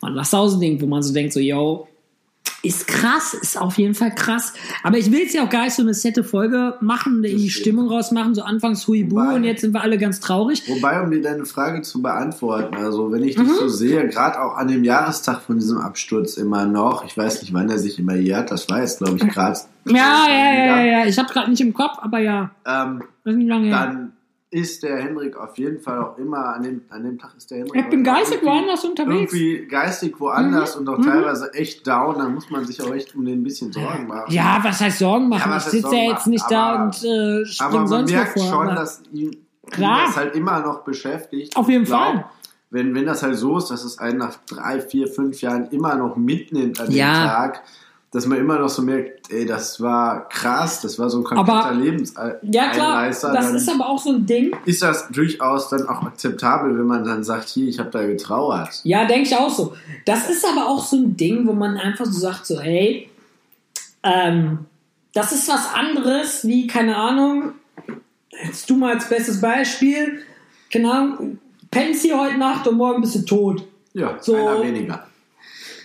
Und was auch so ein Ding, wo man so denkt, so, yo, ist krass, ist auf jeden Fall krass. Aber ich will jetzt ja auch gar nicht so eine sette Folge machen, in die. Stimmung rausmachen, so anfangs Huibu Wobei- und jetzt sind wir alle ganz traurig. Wobei, um dir deine Frage zu beantworten, also wenn ich dich Mhm. so sehe, gerade auch an dem Jahrestag von diesem Absturz immer noch, ich weiß nicht, wann er sich immer jährt, das war jetzt, glaube ich, gerade. Ja, ja, ja, ja, ja. Ich habe gerade nicht im Kopf, aber ja, Ähm, das ist nicht lange her. dann ist der Henrik auf jeden Fall auch immer, an dem, an dem Tag ist der Henrik Ich bin geistig woanders unterwegs. Irgendwie geistig woanders Mhm. und auch Mhm. teilweise echt down, da muss man sich auch echt um den ein bisschen Sorgen machen. Ja, was heißt Sorgen machen? Ja, ich sitze ja jetzt nicht da Aber- und äh, Aber man sonst merkt schon, aber- dass ihn, ihn Klar. das halt immer noch beschäftigt. Auf jeden glaub, Fall. Wenn, wenn das halt so ist, dass es einen nach drei, vier, fünf Jahren immer noch mitnimmt an dem Ja. Tag, dass man immer noch so merkt, ey, das war krass, das war so ein kompletter Lebenseinreißer. ja, klar, das ist aber auch so ein Ding. ist das durchaus dann auch akzeptabel, wenn man dann sagt, hier, ich habe da getrauert. Ja, denke ich auch so. Das ist aber auch so ein Ding, wo man einfach so sagt, so, hey, ähm, das ist was anderes wie, keine Ahnung, jetzt du mal als bestes Beispiel, keine Ahnung, pennst hier heute Nacht und morgen bist du tot. Ja, So. einer weniger.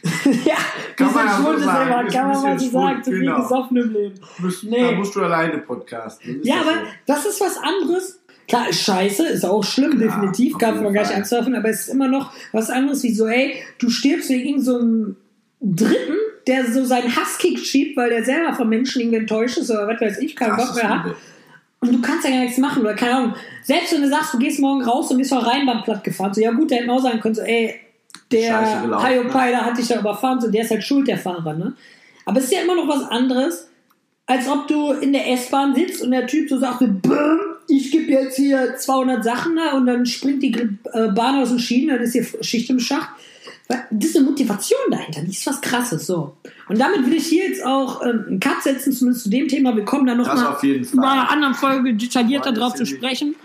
ja, Kann man schwul ist immer, kann man mal so sagen, zu viel genau. gesoffen im Leben. Nee. Da musst du alleine podcasten. Ja, das aber so? das ist was anderes. Klar, scheiße, ist auch schlimm, Klar, definitiv, kann man gar nicht anzweifeln, aber es ist immer noch was anderes wie so, ey, du stirbst wegen so einem Dritten, der so seinen Hasskick schiebt, weil der selber von Menschen irgendwie enttäuscht ist oder was weiß ich, keinen Bock mehr hat. Und du kannst ja gar nichts machen oder keine Ahnung. Selbst wenn du sagst, du gehst morgen raus und bist vor Rheinbahn platt gefahren, so, ja gut, der hätte auch sagen können, so, ey, der Hayopai, da hat dich da überfahren, so, der ist halt schuld, der Fahrer, ne? Aber es ist ja immer noch was anderes, als ob du in der S-Bahn sitzt und der Typ so sagt, so, "Bäm, ich gebe jetzt hier 200 Sachen da und dann springt die äh, Bahn aus den Schienen, dann ist hier Schicht im Schacht. Das ist eine Motivation dahinter, die ist was Krasses, so. Und damit will ich hier jetzt auch ähm, einen Cut setzen, zumindest zu dem Thema. Wir kommen da noch Das mal auf jeden Fall. in einer anderen Folge detaillierter drauf zu sprechen.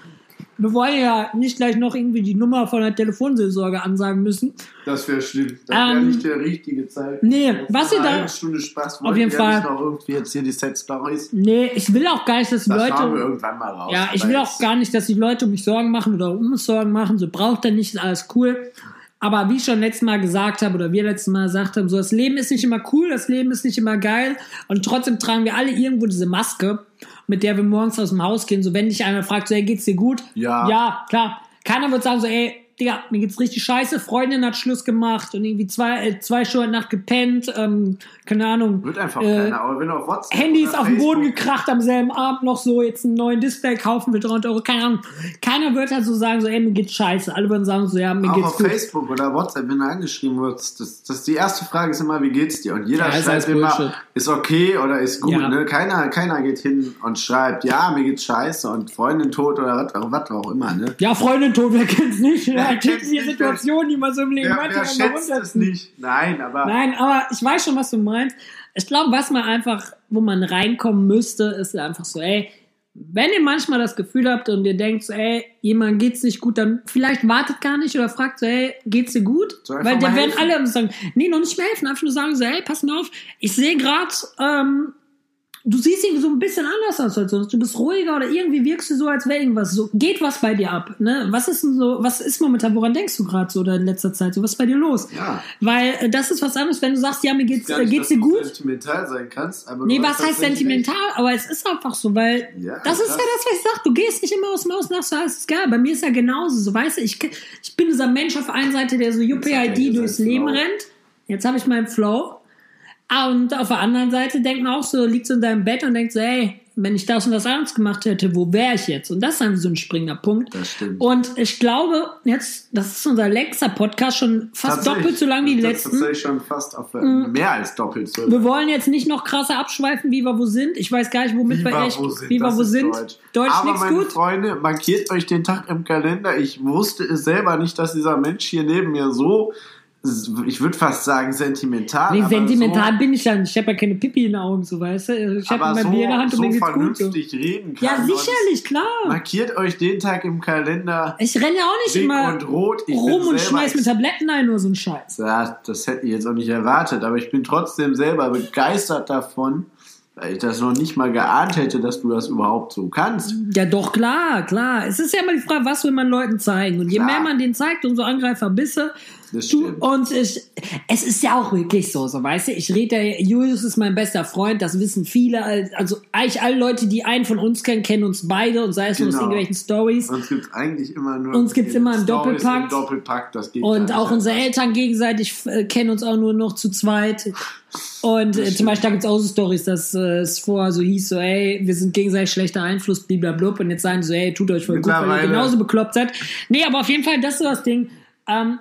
Wir wollen ja nicht gleich noch irgendwie die Nummer von der Telefonseelsorge ansagen müssen. Das wäre schlimm. Das wäre Ähm, nicht der richtige Zeit. nee, Jetzt was ihr da- Stunde Spaß Auf jeden Fall. noch irgendwie jetzt hier die Set-Stories. Nee, ich will auch gar nicht, dass die Das Leute. wir irgendwann mal raus. Ja, ich will auch gar nicht, dass die Leute um mich Sorgen machen oder um uns Sorgen machen. So braucht er nicht, ist alles cool. Aber wie ich schon letztes Mal gesagt habe oder wir letztes Mal gesagt haben, so das Leben ist nicht immer cool, das Leben ist nicht immer geil und trotzdem tragen wir alle irgendwo diese Maske, mit der wir morgens aus dem Haus gehen. So wenn dich einer fragt, so hey, geht's dir gut? Ja. Ja, klar. Keiner wird sagen so, ey, Digga, mir geht's richtig scheiße, Freundin hat Schluss gemacht und irgendwie zwei, äh, zwei Stunden Nacht gepennt, ähm, keine Ahnung. Wird einfach äh, keiner. Aber wenn du auf WhatsApp. Handy ist auf den Boden gekracht am selben Abend noch so, jetzt einen neuen Display kaufen für 300 Euro, keine Ahnung. Keiner wird halt so sagen, so, ey, mir geht's scheiße. Alle würden sagen so, ja, mir Auch geht's auf gut. Facebook oder WhatsApp, wenn du angeschrieben wirst, das, das die erste Frage ist immer, wie geht's dir? Und jeder Ja, ist schreibt immer, ist okay oder ist gut. Ja. Ne? Keiner, keiner geht hin und schreibt, ja, mir geht's scheiße und Freundin tot oder was, was auch immer. Ne? Ja, Freundin tot, wer kennt's nicht? Ja, Kennt kennt's die die man so im Leben Wer, hat, die wer mal es nicht? Nein, aber Nein, aber ich weiß schon, was du meinst. Ich glaube, was man einfach, wo man reinkommen müsste, ist einfach so, ey, wenn ihr manchmal das Gefühl habt und ihr denkt, so, ey, jemand geht's nicht gut, dann vielleicht wartet gar nicht oder fragt so, ey, geht's dir gut? So einfach Weil da mal werden alle sagen, nee, noch nicht mehr helfen, einfach nur sagen so, ey, pass mal auf, ich sehe gerade, ähm, du siehst irgendwie so ein bisschen anders aus als sonst. Du bist ruhiger oder irgendwie wirkst du so, als wäre irgendwas so. Geht was bei dir ab? Ne? Was ist denn so, was ist momentan, woran denkst du gerade so oder in letzter Zeit? So, was ist bei dir los? Ja. Weil äh, das ist was anderes, wenn du sagst, ja, mir geht's, äh, nicht, geht's dir gut. sentimental sein kannst, aber Nee, was heißt sentimental? Aber es ist einfach so, weil Ja, das ist krass. ja das, was ich sag. Du gehst nicht immer aus dem Haus nach so alles ist geil. Bei mir ist ja genauso. So, weißt du, ich, ich bin dieser Mensch auf der einen Seite, der so UPID durchs seinen Leben Flow. rennt. Jetzt habe ich meinen Flow. Ah, Und auf der anderen Seite denkt man auch so, liegt so in deinem Bett und denkt so, ey, wenn ich das und das anders gemacht hätte, wo wäre ich jetzt? Und das ist dann so ein springender Punkt. Das stimmt. Und ich glaube, jetzt, das ist unser längster Podcast, schon fast doppelt so lang wie die Das ist letzten. Mhm. Tatsächlich schon fast auf, mehr als doppelt so. Wir wollen jetzt nicht noch krasser abschweifen, wie wir wo sind. Ich weiß gar nicht, womit wir echt, wie wir wo sind. Deutsch, Deutsch Aber nichts meine gut. Freunde, markiert euch den Tag im Kalender. Ich wusste es selber nicht, dass dieser Mensch hier neben mir so, ich würde fast sagen, sentimental. Nee, sentimental so, bin ich ja nicht. Ich habe ja keine Pipi in den Augen, so weißt du. Ich habe mein so, Bier in der Hand und so mir geht's gut. So. vernünftig reden kann. Ja, und sicherlich, klar. Markiert euch den Tag im Kalender. Ich renne ja auch nicht immer und rot. Ich rum und schmeiß mit Tabletten ein, nur so ein Scheiß. Ja, das hätte ich jetzt auch nicht erwartet, aber ich bin trotzdem selber begeistert davon, weil ich das noch nicht mal geahnt hätte, dass du das überhaupt so kannst. Ja, doch, klar, klar. Es ist ja immer die Frage, was will man Leuten zeigen? Und je Klar. mehr man denen zeigt, umso Angreiferbisse. Das Du, und ich, es ist ja auch wirklich so, so weißt du, ich rede, ja- Julius ist mein bester Freund, das wissen viele, also eigentlich alle Leute, die einen von uns kennen, kennen uns beide und sei es nur aus Genau. irgendwelchen Stories. Uns gibt's eigentlich immer nur. Uns gibt's immer im Stories Doppelpack. Im Doppelpack das geht Und auch unsere. Eltern gegenseitig äh, kennen uns auch nur noch zu zweit. Und äh, zum Beispiel da gibt's auch so Stories, dass äh, es vorher so hieß, so ey, wir sind gegenseitig schlechter Einfluss, blablabla. Und jetzt sagen sie so, ey, tut euch voll gut, weil ihr genauso bekloppt seid. Nee, aber auf jeden Fall, das ist so das Ding. Ähm,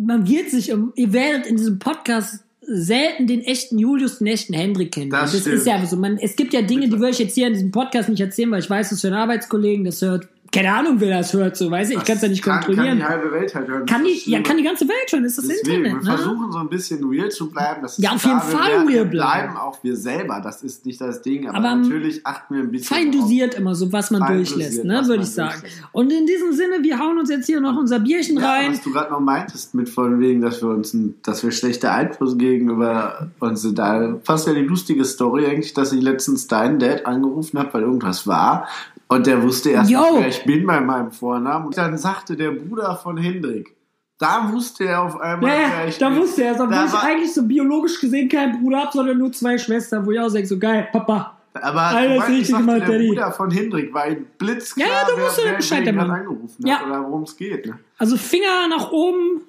man wird sich, um, ihr werdet in diesem Podcast selten den echten Julius, den echten Hendrik kennen. Das das ist ja so. Man, es gibt ja Dinge, die würde ich jetzt hier in diesem Podcast nicht erzählen, weil ich weiß, dass für einen Arbeitskollegen das hört. Keine Ahnung, wer das hört, so weiß ich. Ich kann es ja nicht kann, kontrollieren. Kann die halbe Welt halt hören. Kann die, ja, kann die ganze Welt schon, ist das Deswegen, Internet, wir ne? versuchen so ein bisschen real zu bleiben. Das ist Ja, auf jeden Fall real bleiben. bleiben auch wir selber. Das ist nicht das Ding. Aber, Aber, natürlich achten wir ein bisschen Fein dosiert immer so, was man durchlässt, ne, würde ich sagen. durchlässt. Und in diesem Sinne, wir hauen uns jetzt hier noch unser Bierchen Ja, rein. was du gerade noch meintest mit von wegen, dass wir uns, dass wir schlechter Einfluss gegenüber uns sind, da fast ja die lustige Story eigentlich, dass ich letztens deinen Dad angerufen habe, weil irgendwas war und der wusste erst Yo. nicht, wer ich bin bei meinem Vornamen und dann sagte der Bruder von Hendrik, da wusste er auf einmal, Ja, wer ich da bin. wusste er, obwohl Da ich eigentlich so biologisch gesehen keinen Bruder habe, sondern nur zwei Schwestern, wo ich auch denke, so geil, Papa. Aber Alter, ich sagte, gemacht, der. Bruder von Hendrik war ihm blitzklar, Ja, ja, du wusstest wer, Bescheid, wer Mann. angerufen Ja. hat oder worum es geht. Ne? Also Finger nach oben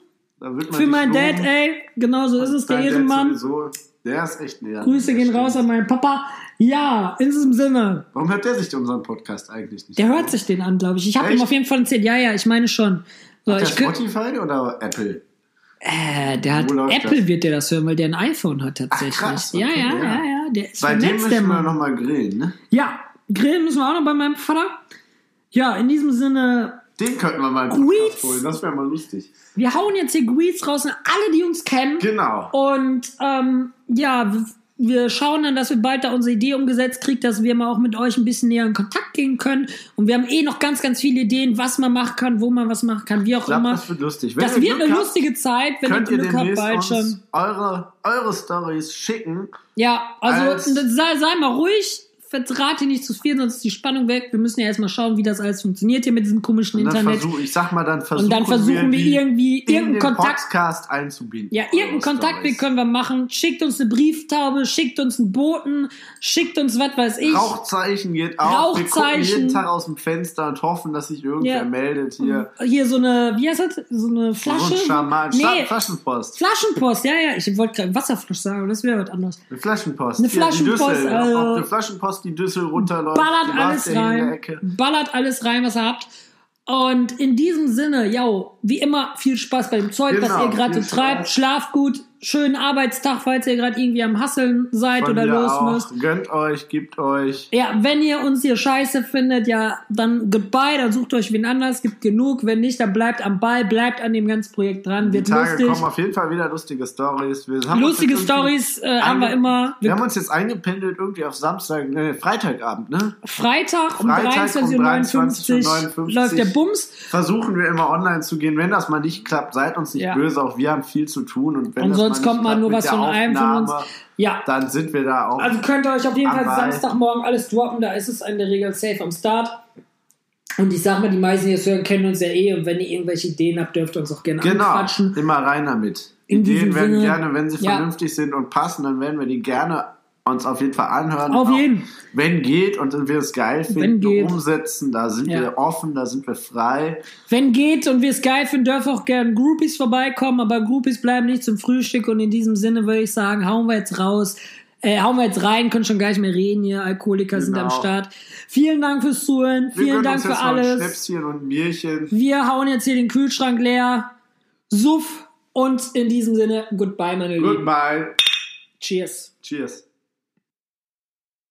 für meinen Dad, ey. Genau so ist es, der Ehrenmann. sowieso, Der ist echt näher. Grüße gehen raus an meinen Papa. Ja, in diesem Sinne. Warum hört der sich unseren Podcast eigentlich nicht? Der an? hört sich den an, glaube ich. Ich habe ihm auf jeden Fall erzählt. Ja, ja, ich meine schon. So, Hat der Spotify oder Apple? äh, der hat Apple das? wird der das hören, weil der ein iPhone hat tatsächlich. Ach, krass, ja, okay, ja, ja. ja, ja, Der ist Bei dem vernetzt, der müssen wir nochmal grillen, ne? Ja, grillen müssen wir auch noch bei meinem Vater. Ja, in diesem Sinne, Den könnten wir mal Greets. holen. Das wäre mal lustig. wir hauen jetzt hier Greets raus an alle, die uns kennen. Genau. Und ähm, ja, wir schauen dann, dass wir bald da unsere Idee umgesetzt kriegen, dass wir mal auch mit euch ein bisschen näher in Kontakt gehen können. Und wir haben eh noch ganz, ganz viele Ideen, was man machen kann, wo man was machen kann, wie auch Ich glaube, immer. das wird lustig. Wenn Das wird Glück eine habt, lustige Zeit, wenn Könnt ihr Glück habt, bald schon. eure, eure Stories schicken. Ja, also als- sei, sei mal ruhig, verrate nicht zu viel, sonst ist die Spannung weg. Wir müssen ja erstmal schauen, wie das alles funktioniert hier mit diesem komischen Und Internet. versuch, ich sag mal, dann versuchen, Und dann versuchen wir die irgendwie in irgendeinen Kontakt Podcast einzubinden. Ja, irgendeinen Kontaktweg können wir machen. Schickt uns eine Brieftaube, schickt uns einen Boten, schickt uns was weiß ich. Rauchzeichen geht auch. Wir gucken Rauchzeichen. jeden Tag aus dem Fenster und hoffen, dass sich irgendwer Ja. meldet hier. Hier so eine, wie heißt das? So eine So Flasche? ein Schaman. nee, Flaschenpost. Flaschenpost, ja, ja. Ich wollte gerade Wasserflasche sagen, das wäre was anderes. Eine Flaschenpost. Eine Hier, Flaschenpost, Düssel. also- Ob eine Flaschenpost die Düssel runterläuft. Ballert alles rein. Ballert alles rein, was ihr habt. Und in diesem Sinne, ja, wie immer, viel Spaß bei dem Zeug, was Genau, ihr gerade so treibt. Spaß. Schlaft gut, schönen Arbeitstag, falls ihr gerade irgendwie am Hasseln seid Von oder los auch. müsst. Gönnt euch, gibt euch. Ja, wenn ihr uns hier scheiße findet, ja, dann goodbye, dann sucht euch wen anders, gibt genug. Wenn nicht, dann bleibt am Ball, bleibt an dem ganzen Projekt dran, Die wird Tage lustig. kommen auf jeden Fall wieder lustige Stories. Wir Lustige Stories äh, haben wir immer. Wir haben uns jetzt eingependelt irgendwie auf Samstag, ne, Freitagabend, ne? Freitag um Freitag um 23.59 23.59 Uhr läuft der Bums. Versuchen wir immer online zu gehen. Wenn das mal nicht klappt, seid uns nicht Ja. böse. Auch wir haben viel zu tun. Und, wenn das sonst kommt mal nur was von einem von uns. Ja, Dann sind wir da auch. also könnt ihr euch auf jeden Fall. Samstagmorgen alles droppen, da ist es in der Regel safe am Start. Und ich sag mal, die meisten, die es hören, kennen uns ja eh. Und wenn ihr irgendwelche Ideen habt, dürft ihr uns auch gerne genau, anquatschen. immer rein damit. In Ideen werden Sinne, gerne, wenn sie ja. vernünftig sind und passen, dann werden wir die gerne uns auf jeden Fall anhören. Auf jeden. Wenn geht und wir es geil Wenn finden, umsetzen, da sind Ja. wir offen, da sind wir frei. Wenn geht und wir es geil finden, dürfen auch gerne Groupies vorbeikommen, aber Groupies bleiben nicht zum Frühstück und in diesem Sinne würde ich sagen, hauen wir jetzt raus, äh, hauen wir jetzt rein, können schon gar nicht mehr reden hier, Alkoholiker sind Genau. am Start. Vielen Dank fürs Zuhören, Wir vielen Dank für alles. Schnäpschen und Bierchen. Wir hauen jetzt hier den Kühlschrank leer, Suff und in diesem Sinne, goodbye meine Lieben. Goodbye. Cheers. Cheers.